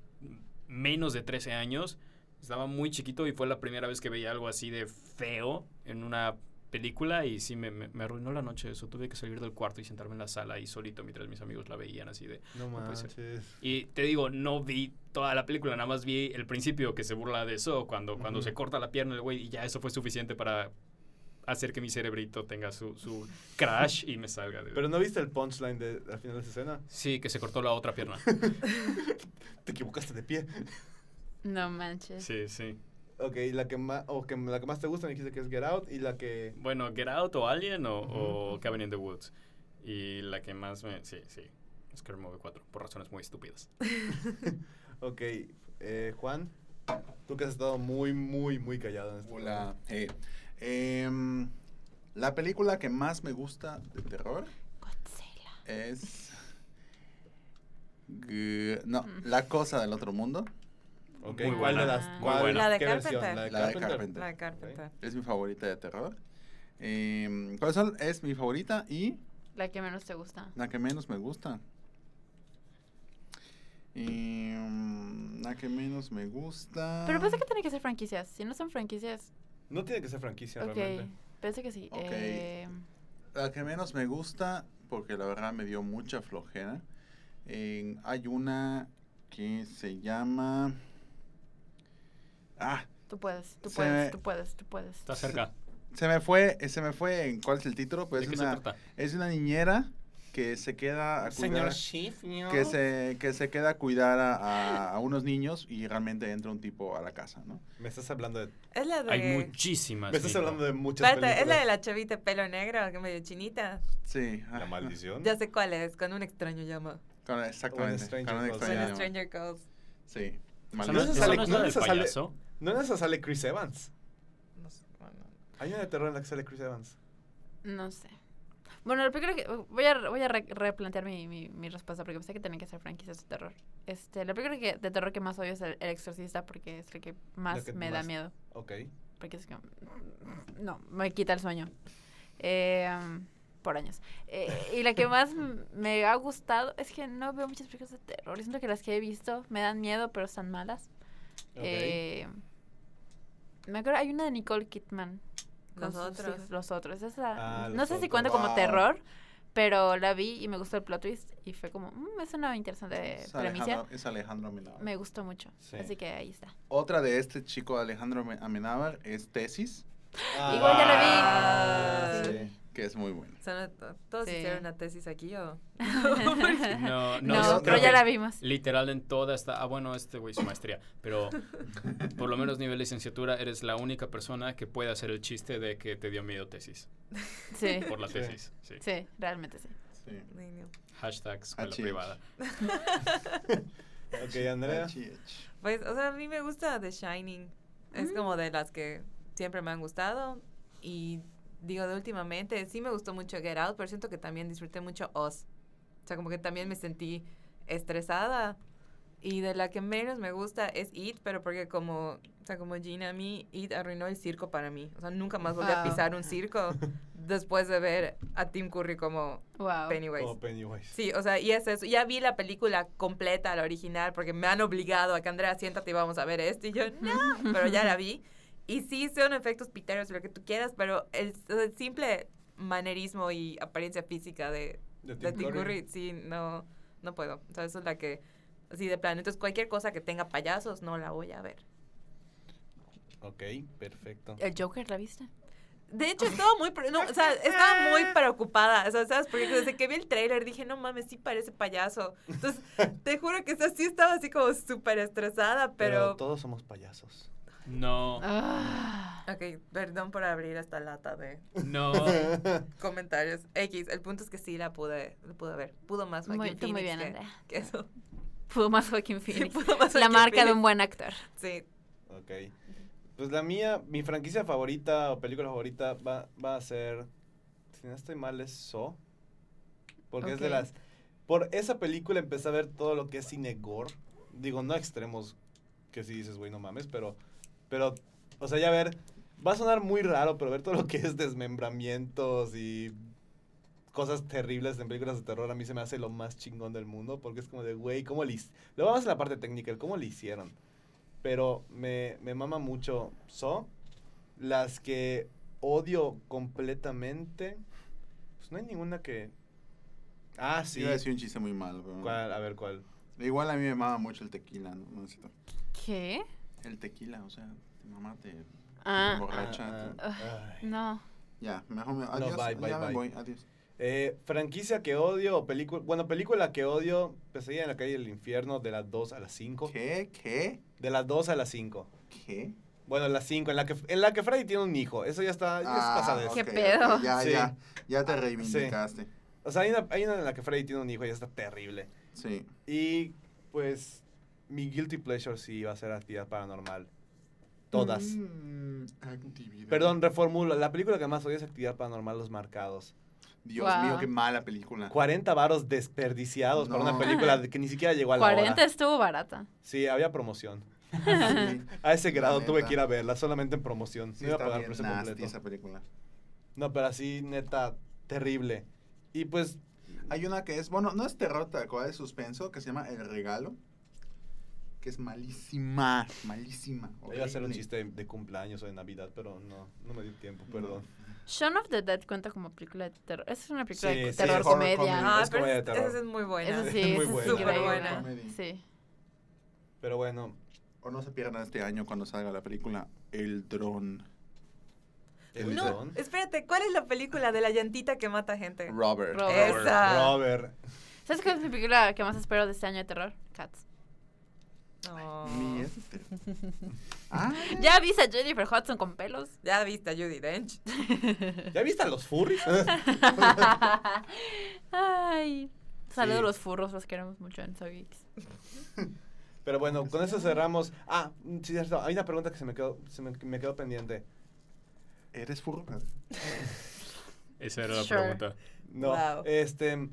E: Menos de 13 años, estaba muy chiquito y fue la primera vez que veía algo así de feo en una película y sí me, me, me arruinó la noche eso. Tuve que salir del cuarto y sentarme en la sala ahí solito mientras mis amigos la veían así de...
B: no
E: puede ser.
B: manches.
E: Y te digo, no vi toda la película, nada más vi el principio que se burla de eso, cuando, se corta la pierna el güey y ya eso fue suficiente para hacer que mi cerebrito tenga su, su crash y me salga de...
B: Pero no viste el punchline de, al final de esa escena.
E: Sí, que se cortó la otra pierna.
B: Te equivocaste de pie.
C: No manches.
E: Sí, sí.
B: Ok, la que más, o que la que más te gusta me dijiste que es Get Out y la que
E: Bueno, Get Out o Alien o. Cabin in the Woods. Y la que más me... Sí, sí. Scary Movie 4, por razones muy estúpidas.
B: Ok, eh, Juan, tú que has estado muy, muy, muy callado en este
F: Hola. eh, em, la película que más me gusta de terror
C: Godzilla.
F: es... G- no. La Cosa del Otro Mundo.
B: Ok,
E: Muy
B: ¿cuál de
E: buena.
B: las? Cuál-
E: buena.
D: La de
B: qué versión?
D: Carpenter.
B: La de
F: La de
B: Carpenter.
F: Carpenter.
D: La de Carpenter.
F: Es mi favorita de terror. Em, ¿Cuál son? Es mi favorita y
C: La que menos te gusta.
F: la que menos me gusta. Em, la que menos me gusta.
C: Pero pensé que tiene que ser franquicias. Si no son franquicias,
B: No tiene que ser franquicia realmente.
C: Pensé que sí. Eh,
F: La que menos me gusta, porque la verdad me dio mucha flojera. hay una que se llama. Ah,
C: tú puedes, tú
F: Se
C: puedes,
F: me-
C: tú puedes, tú puedes.
E: Está cerca.
F: se me fue, se me fue en cuál es el título, pues
E: ¿De
F: es
E: qué se
F: una,
E: trata?
F: es una niñera que se queda a
G: Señor
F: cuidar,
G: Schiff, ¿no?
F: que se, que se queda a cuidar a, a- a unos niños y realmente entra un tipo a la casa, ¿no?
B: Me estás hablando de,
D: Es la de...
E: Hay muchísimas.
B: me estás
E: Nico.
B: hablando de muchas
D: Espérate, es la de la chavita de pelo negro, que medio chinita.
F: Sí.
B: La maldición.
D: Ya sé cuál es, con un extraño llama.
F: con- exactamente. Con un extraño
D: a
F: llama.
D: Stranger Calls.
F: Sí.
E: ¿Esa
F: Maldito.
E: no,
B: sale-
E: no es
B: no sale-? ¿No en esa sale Chris Evans?
D: No sé, bueno.
B: Hay una de terror en la que sale Chris Evans.
C: No sé. Bueno, la película que voy a, voy a re- replantear mi, mi, mi respuesta porque pensé que tenían que ser franquicias de terror. Este, la película que, de terror que más odio es el, El Exorcista porque es la que más
B: que
C: me da miedo.
B: Ok.
C: Porque es que no, me quita el sueño. Eh, por años. Eh, y la que más me ha gustado es que no veo muchas películas de terror. Siento que las que he visto me dan miedo, pero están malas.
B: Ok.
C: Eh, me acuerdo, hay una de Nicole Kidman. con
D: Los otros.
C: hijos, los otros. Esa,
B: Ah,
C: no
B: Los
C: sé si cuenta como
F: Wow.
C: terror, pero la vi y me gustó el plot twist. Y fue como, "Mm, es una interesante
F: Es
C: premisa.
F: Alejandro, es Alejandro Amenábar.
C: Me gustó mucho.
B: Sí.
C: Así que ahí está.
F: Otra de este chico Alejandro Ame- Amenábar es Tesis,
C: Igual ya la vi.
B: Ah,
D: Sí.
B: sí.
F: Que es muy buena.
D: O sea, ¿no- ¿Todos
C: Sí.
D: hicieron una tesis aquí o...?
E: No, no,
C: pero ya la vimos.
E: Literal en toda esta... Ah, bueno, este güey su maestría. Pero por lo menos nivel licenciatura eres la única persona que puede hacer el chiste de que te dio miedo tesis.
C: Sí,
E: Por la tesis, sí.
C: sí, realmente sí.
F: Sí.
E: Hashtag escuela
F: HH.
E: privada.
B: Ok, Andrea.
F: HH.
D: Pues, o sea, a mí me gusta The Shining. Es
C: Mm.
D: como de las que siempre me han gustado. Y digo, de últimamente, sí me gustó mucho Get Out, pero siento que también disfruté mucho Oz. O sea, como que también me sentí estresada. Y de la que menos me gusta es It, pero porque como, o sea, como Gina, a mí It arruinó el circo para mí. O sea, nunca más volví a
C: Wow.
D: pisar un circo después de ver a Tim Curry como
C: Wow.
D: Pennywise.
B: Como Pennywise.
D: Sí, o sea, y es eso. Ya vi la película completa, la original, porque me han obligado a que Andrea, siéntate y vamos a ver esto. Y yo, no, pero ya la vi. Y sí, son efectos piteros, lo que tú quieras, pero el, el simple manerismo y apariencia física de,
B: De
D: de
B: Tim Curry.
D: Sí, no, no puedo. O sea, eso es la que, así de plano. Entonces, cualquier cosa que tenga payasos, no la voy a ver.
B: Ok, perfecto.
C: ¿El Joker la viste?
D: De hecho, estaba muy, no, o sea, estaba muy preocupada, o sea, ¿sabes? Porque desde que vi el tráiler dije, no mames, sí parece payaso. Entonces, te juro que o sea, sí estaba así como súper estresada,
B: Pero
D: pero...
B: todos somos payasos.
E: No,
C: Ah.
D: Ok, perdón por abrir esta lata de
E: no.
D: comentarios. X, el punto es que sí la pude, la pude ver. Pudo más Joaquin
C: Muy, muy bien,
D: que-
C: Andrea.
D: que eso.
C: Pudo más Joaquin
D: Sí,
C: Phoenix.
D: pudo más
C: La marca de un buen actor.
D: Sí.
B: Ok. Pues la mía, mi franquicia favorita o película favorita va, va a ser, si no estoy mal, es So. Porque es de las... Por esa película empecé a ver todo lo que es cine gore. Digo, no extremos que si dices, güey, no mames, pero... Pero, o sea, ya ver... Va a sonar muy raro, pero ver todo lo que es desmembramientos y cosas terribles en películas de terror a mí se me hace lo más chingón del mundo porque es como de, güey, ¿cómo le Luego vamos a la parte técnica, el cómo le hicieron. Pero me, me mama mucho So. Las que odio completamente. Pues no hay ninguna que. Ah, sí.
F: Iba a decir un chiste muy malo. pero-
B: ¿Cuál? A ver, ¿cuál?
F: Igual a mí me mama mucho el tequila, ¿no? No necesito-
C: ¿Qué?
F: El tequila, o sea, te mamá te, te
C: Ah.
F: emborracha.
B: Ah,
F: te-
B: ah, ay.
C: No.
F: Ya, mejor me... Adiós,
B: bye, bye,
F: ya me
B: bye.
F: voy, adiós.
B: Eh, franquicia que odio o película. Bueno, película que odio. Pesadilla en la calle del infierno de las 2 a las 5.
F: ¿Qué? ¿Qué?
B: De las 2 a las 5.
F: ¿Qué?
B: Bueno, las 5. En, la que, en la que Freddy tiene un hijo. Eso ya está. Ya es pasada de
C: ¿Qué pedo?
F: Ya,
B: Sí.
F: ya, ya te
B: Ah,
F: reivindicaste.
B: O sea, hay una, hay una en la que Freddy tiene un hijo y ya está terrible.
F: Sí.
B: Y pues mi guilty pleasure sí va a ser actividad paranormal. Todas.
F: Mm, actividad.
B: Perdón, reformulo. La película que más odio es actividad paranormal, Los Marcados.
F: Dios
C: Wow.
F: mío, qué mala película.
B: 40 varos desperdiciados para una
F: No.
B: película de- que ni siquiera llegó a la
C: 40
B: hora.
C: estuvo barata.
B: Sí, había promoción.
F: Sí,
B: A ese grado tuve que ir a verla, solamente en promoción.
F: sí
B: no iba a
F: está
B: pagar
F: bien
B: precio
F: nasty
B: completo.
F: esa película.
B: No, pero así, neta, terrible. Y pues,
F: Hay una que es, bueno, no es terror tal cual, es suspenso, que se llama El Regalo. Que es malísima, malísima.
B: iba a hacer un
F: horrible.
B: chiste de, cumpleaños o de Navidad, pero no, no me dio tiempo, perdón.
C: Shaun of the Dead cuenta como película de terror. Esa es una película
B: Sí,
C: de
B: sí,
C: terror
F: horror
C: comedia.
F: comedy.
D: Ah,
B: es
D: pero
B: comedia de terror.
D: esa es muy buena.
C: Esa sí,
B: Es muy buena.
D: Súper buena.
C: Sí.
B: Pero bueno,
F: O no se pierdan este año cuando salga la película El Dron.
B: el
D: No,
B: dron.
D: espérate, ¿cuál es la película de la llantita que mata gente?
F: Robert.
C: Robert.
D: Esa.
B: Robert.
C: ¿Sabes cuál es mi película que más espero de este año de terror? Cats.
D: Oh.
F: Ni este. Ah,
C: ¿Ya viste a Jennifer Hudson con pelos?
D: Ya viste a Judy Dench.
B: ¿Ya viste a los furries?
C: Ay. Saludos
B: Sí.
C: a los furros, los queremos mucho en Geeks.
B: Pero bueno, con eso cerramos. Ah, sí, cierto. Hay una pregunta que se me quedó, se me, me quedó pendiente.
F: ¿eres furro?
E: Esa era la
C: Sure.
E: pregunta.
B: No,
D: Wow.
B: este...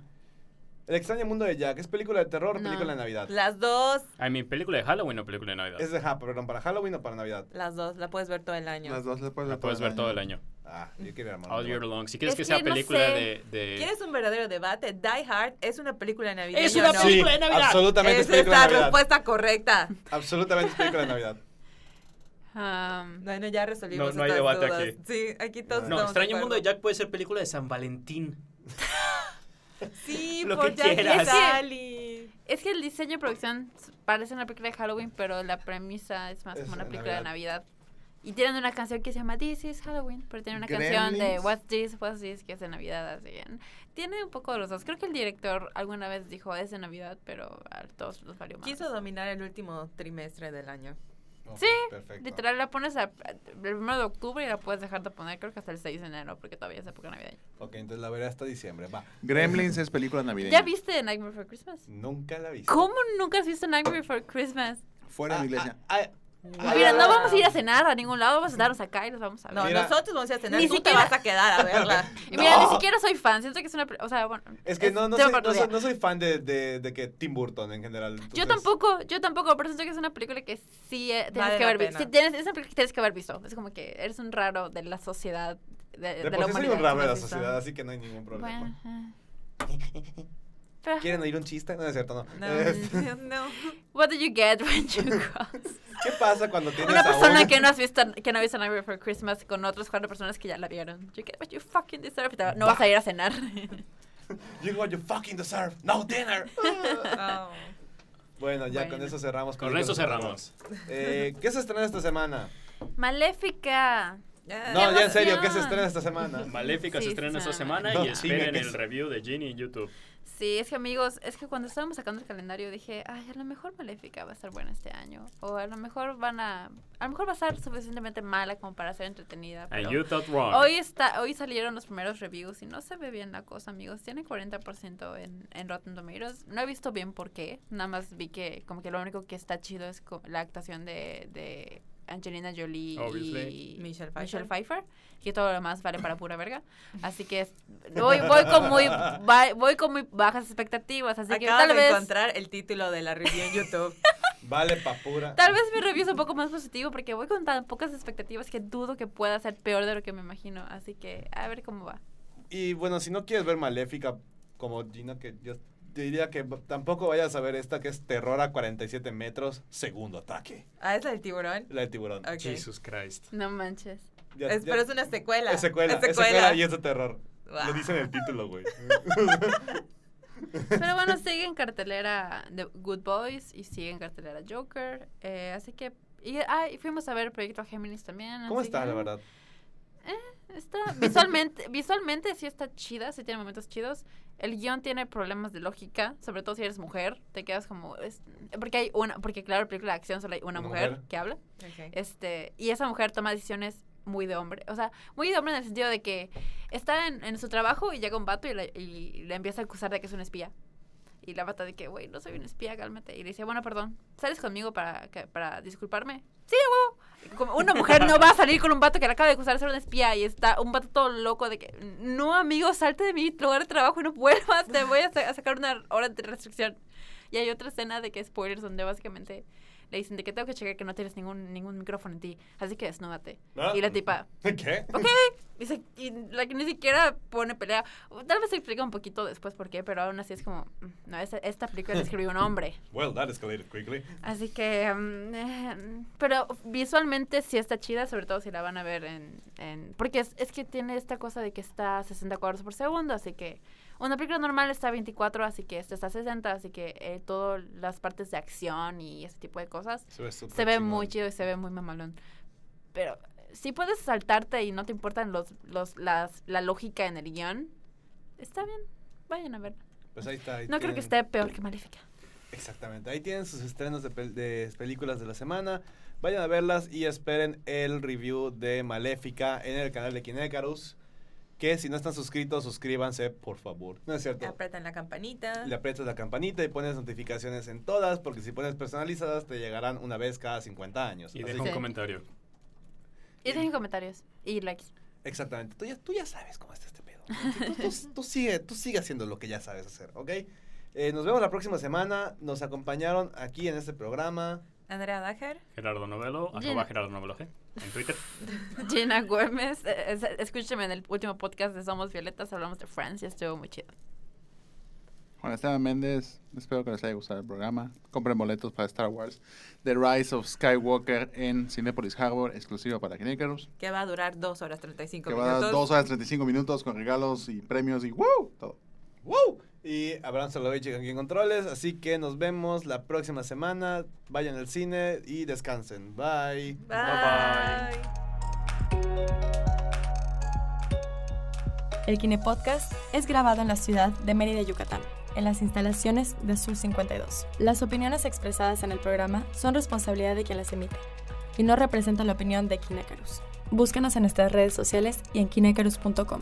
B: El extraño mundo de Jack, ¿es película de terror o
C: No.
B: película de Navidad?
D: Las dos.
E: ¿A mi película de Halloween o película de Navidad?
B: ¿Es de ja, perdón, para Halloween o para Navidad?
D: Las dos, la puedes ver todo el año.
F: Las dos las puedes ver,
E: La puedes ver todo el año.
B: Ah, yo quiero ir a
E: All year long. Si quieres
C: Es
E: que sea
C: no
E: película
C: sé.
E: de, de-
D: ¿Quieres un verdadero debate? Die Hard es una película navideña.
E: ¡Es una
D: ¿o no?
E: película de Navidad!
B: absolutamente es
D: Esa es
B: película de
D: la
B: Navidad.
D: respuesta correcta.
B: Absolutamente es película de Navidad.
C: Um,
D: Bueno, ya resolvimos
E: No- no hay
D: estas
E: debate
D: dudas.
E: aquí.
D: Sí, aquí todos
B: No,
E: Extraño
D: de
E: Mundo de
D: acuerdo.
E: Jack puede ser película de San Valentín.
D: Sí,
E: Lo
D: por
E: que quieras.
D: Sally.
C: es que el diseño y producción parece una película de Halloween, pero la premisa es más
B: Es
C: como una película de
B: Navidad.
C: Y tienen una canción que se llama This is Halloween, pero tiene una canción de. What's This, What's This, que es de Navidad. Así. Tiene un poco de los dos. Creo que el director alguna vez dijo es de Navidad, pero a todos los valió más.
D: Quiso dominar el último trimestre del año.
C: Sí,
B: perfecto.
C: Literal, la pones a- a- el 1 de octubre y la puedes dejar de poner creo que hasta el 6 de enero, porque todavía es época navideña.
B: Ok, entonces la veré hasta diciembre. Va.
F: Gremlins es película navideña.
C: ¿Ya viste Nightmare Before Christmas?
B: Nunca la vi.
C: ¿Cómo nunca has visto Nightmare Before Christmas?
F: Fuera de la iglesia.
B: Ah, ah, ah,
C: Mira, no vamos a ir a cenar a ningún lado, vamos a darnos acá y nos vamos a ver.
D: No,
B: Mira.
D: nosotros vamos a ir a cenar.
C: Ni
D: Tú
C: siquiera-
D: te vas a quedar a verla.
C: Y mira,
B: No.
C: ni siquiera soy fan, siento que es una... O sea, bueno...
B: Es que no, no, soy, no, soy,
C: día.
B: no soy fan de, de, de que Tim Burton en general.
C: Yo tampoco, yo tampoco, pero siento que es una película que sí eh, tienes
D: Vale
C: que haber visto. Sí, tienes, es una película que tienes que haber visto. Es como que eres un raro de la sociedad, de, de,
B: De
C: la
B: soy un raro de
C: ¿no
B: la sociedad, así que no hay ningún problema.
C: Bueno. Pero,
B: ¿Quieren oír un chiste? No es cierto, no.
D: No,
B: Este,
D: no.
C: What do you get when you cross?
B: ¿Qué pasa cuando tienes
C: Una persona que no has visto, que no ha visto Nightmare Before Christmas con otras cuatro personas que ya la vieron. You get what you fucking deserve. No vas a ir a cenar.
B: You what you fucking deserve. No dinner.
D: Oh.
B: Bueno, ya
C: Bueno.
B: con eso cerramos.
E: Con eso cerramos.
B: Eh, ¿Qué se estrena esta semana?
C: Maléfica.
B: No,
C: ¡Qué
B: ya en serio, ¿qué se estrena esta semana?
E: Maléfica
C: Sí,
E: se estrena esta semana
B: No,
E: y esperen el review de Ginny en YouTube.
C: Sí, es que amigos, es que cuando estábamos sacando el calendario dije, ay, a lo mejor Maléfica va a estar buena este año. O a lo mejor van a. A lo mejor va a estar suficientemente mala como para ser entretenida.
E: And
C: Pero
E: you thought wrong.
C: hoy, está, hoy salieron los primeros reviews y no se ve bien la cosa, amigos. Tiene 40% en, en Rotten Tomatoes. No he visto bien por qué. Nada más vi que, como que lo único que está chido es la actuación de, de Angelina Jolie
E: Obviously.
C: y
D: Michelle Pfeiffer.
C: Michelle Pfeiffer, que todo lo demás vale para pura verga. Así que voy, voy con muy voy con muy bajas expectativas, así que
D: Acabas
C: tal
D: de
C: vez
D: encontrar el título de la review en YouTube.
B: Vale, papura.
C: tal vez mi review es un poco más positivo porque voy con tan pocas expectativas que dudo que pueda ser peor de lo que me imagino, así que a ver cómo va.
B: Y bueno, si no quieres ver Maléfica como Gina, que yo te diría que tampoco vayas a ver esta que es Terror a 47 metros, segundo ataque.
D: Ah, es la del tiburón.
B: La de tiburón.
D: Ok.
E: Jesus Christ.
C: No manches.
B: Ya-
D: Es-
B: ya-
D: pero es una secuela.
B: es secuela,
D: Es
B: es secuela y es de terror.
D: Wow.
B: Lo dice en el título, güey.
C: Pero bueno, sigue en cartelera The Good Boys y sigue en cartelera Joker, eh, así que y, ah, y fuimos a ver Proyecto Géminis también.
B: ¿Cómo está,
C: que-
B: la verdad?
C: Está visualmente, visualmente sí está chida, sí tiene momentos chidos. El guion tiene problemas de lógica, sobre todo si eres mujer, te quedas como es- porque hay una, porque claro, película de acción solo hay una,
B: Una
C: mujer,
B: mujer.
C: que habla. Este, y esa mujer toma decisiones muy de hombre, o sea, muy de hombre en el sentido de que está en, en su trabajo y llega un vato y le, y le empieza a acusar de que es un espía. Y la bata de que, güey, no soy un espía, cálmate. Y le dice, bueno, perdón, ¿sales conmigo para, que- para disculparme? Sí, huevo. Una mujer no va a salir con un vato que le acaba de acusar de ser un espía y está un vato todo loco de que, no, amigo, salte de mi lugar de trabajo y no vuelvas, te voy a sacar una hora de restricción. Y hay otra escena de que spoilers donde básicamente le dicen de que tengo que checar que no tienes ningún, ningún micrófono en ti, así que desnúdate.
B: Ah.
C: Y la tipa,
B: ¿Qué?
C: ok. Y, se- y la que ni siquiera pone pelea. Tal vez se explica un poquito después por qué, pero aún así es como, mm, no, esta, esta película la escribió un hombre.
B: Well, that escalated quickly.
C: Así que, mm, eh, pero visualmente sí está chida, sobre todo si la van a ver en... en porque es, es que tiene esta cosa de que está a 60 cuadros por segundo, así que una película normal está a 24, así que esta está a 60, así que eh, todas las partes de acción y ese tipo de cosas
B: Se ve,
C: se ve muy chido y se ve muy mamalón. Pero si puedes saltarte y no te importan los, los, las, la lógica en el guion, está bien, vayan a verla.
B: Pues ahí está. ahí
C: No creo que
B: tienen-
C: esté peor que Maléfica.
B: Exactamente. Ahí tienen sus estrenos de, pel- de películas de la semana. Vayan a verlas y esperen el review de Maléfica en el canal de Kinecarus. Que si no están suscritos, suscríbanse, por favor. No es cierto.
D: Apretan la campanita.
B: Le aprietas la campanita y pones notificaciones en todas, porque si pones personalizadas, te llegarán una vez cada 50 años.
E: Y deja un
C: Sí.
E: comentario.
C: Y dejen comentarios y likes.
B: Exactamente. Tú ya, tú ya sabes cómo está este pedo. Tú, tú- tú sigue, tú sigue haciendo lo que ya sabes hacer, ¿ok? Eh, nos vemos la próxima semana. Nos acompañaron aquí en este programa.
D: Andrea Dager.
E: Gerardo Novelo,
C: Gina.
E: arroba Gerardo Novelo G, en Twitter.
C: Gina Gómez, eh, es- escúcheme en el último podcast de Somos Violetas, hablamos de Francia, estuvo muy chido.
F: Juan Esteban Méndez, espero que les haya gustado el programa. Compren boletos para Star Wars The Rise of Skywalker en Cinepolis Harbor, exclusivo para Kinecarus.
D: Que va a durar 2 horas 35
F: Que va a
D: minutos.
F: dar 2 horas 35 minutos con regalos y premios y ¡wow! Todo.
B: ¡Woo! Y Abraham Solovich aquí en controles. Así que nos vemos la próxima semana. Vayan al cine y descansen. Bye.
D: Bye.
A: El Kine Podcast es grabado en la ciudad de Mérida, Yucatán, en las instalaciones de Sur 52. Las opiniones expresadas en el programa son responsabilidad de quien las emite y no representan la opinión de Kinecarus. Búscanos en nuestras redes sociales y en kinecarus.com.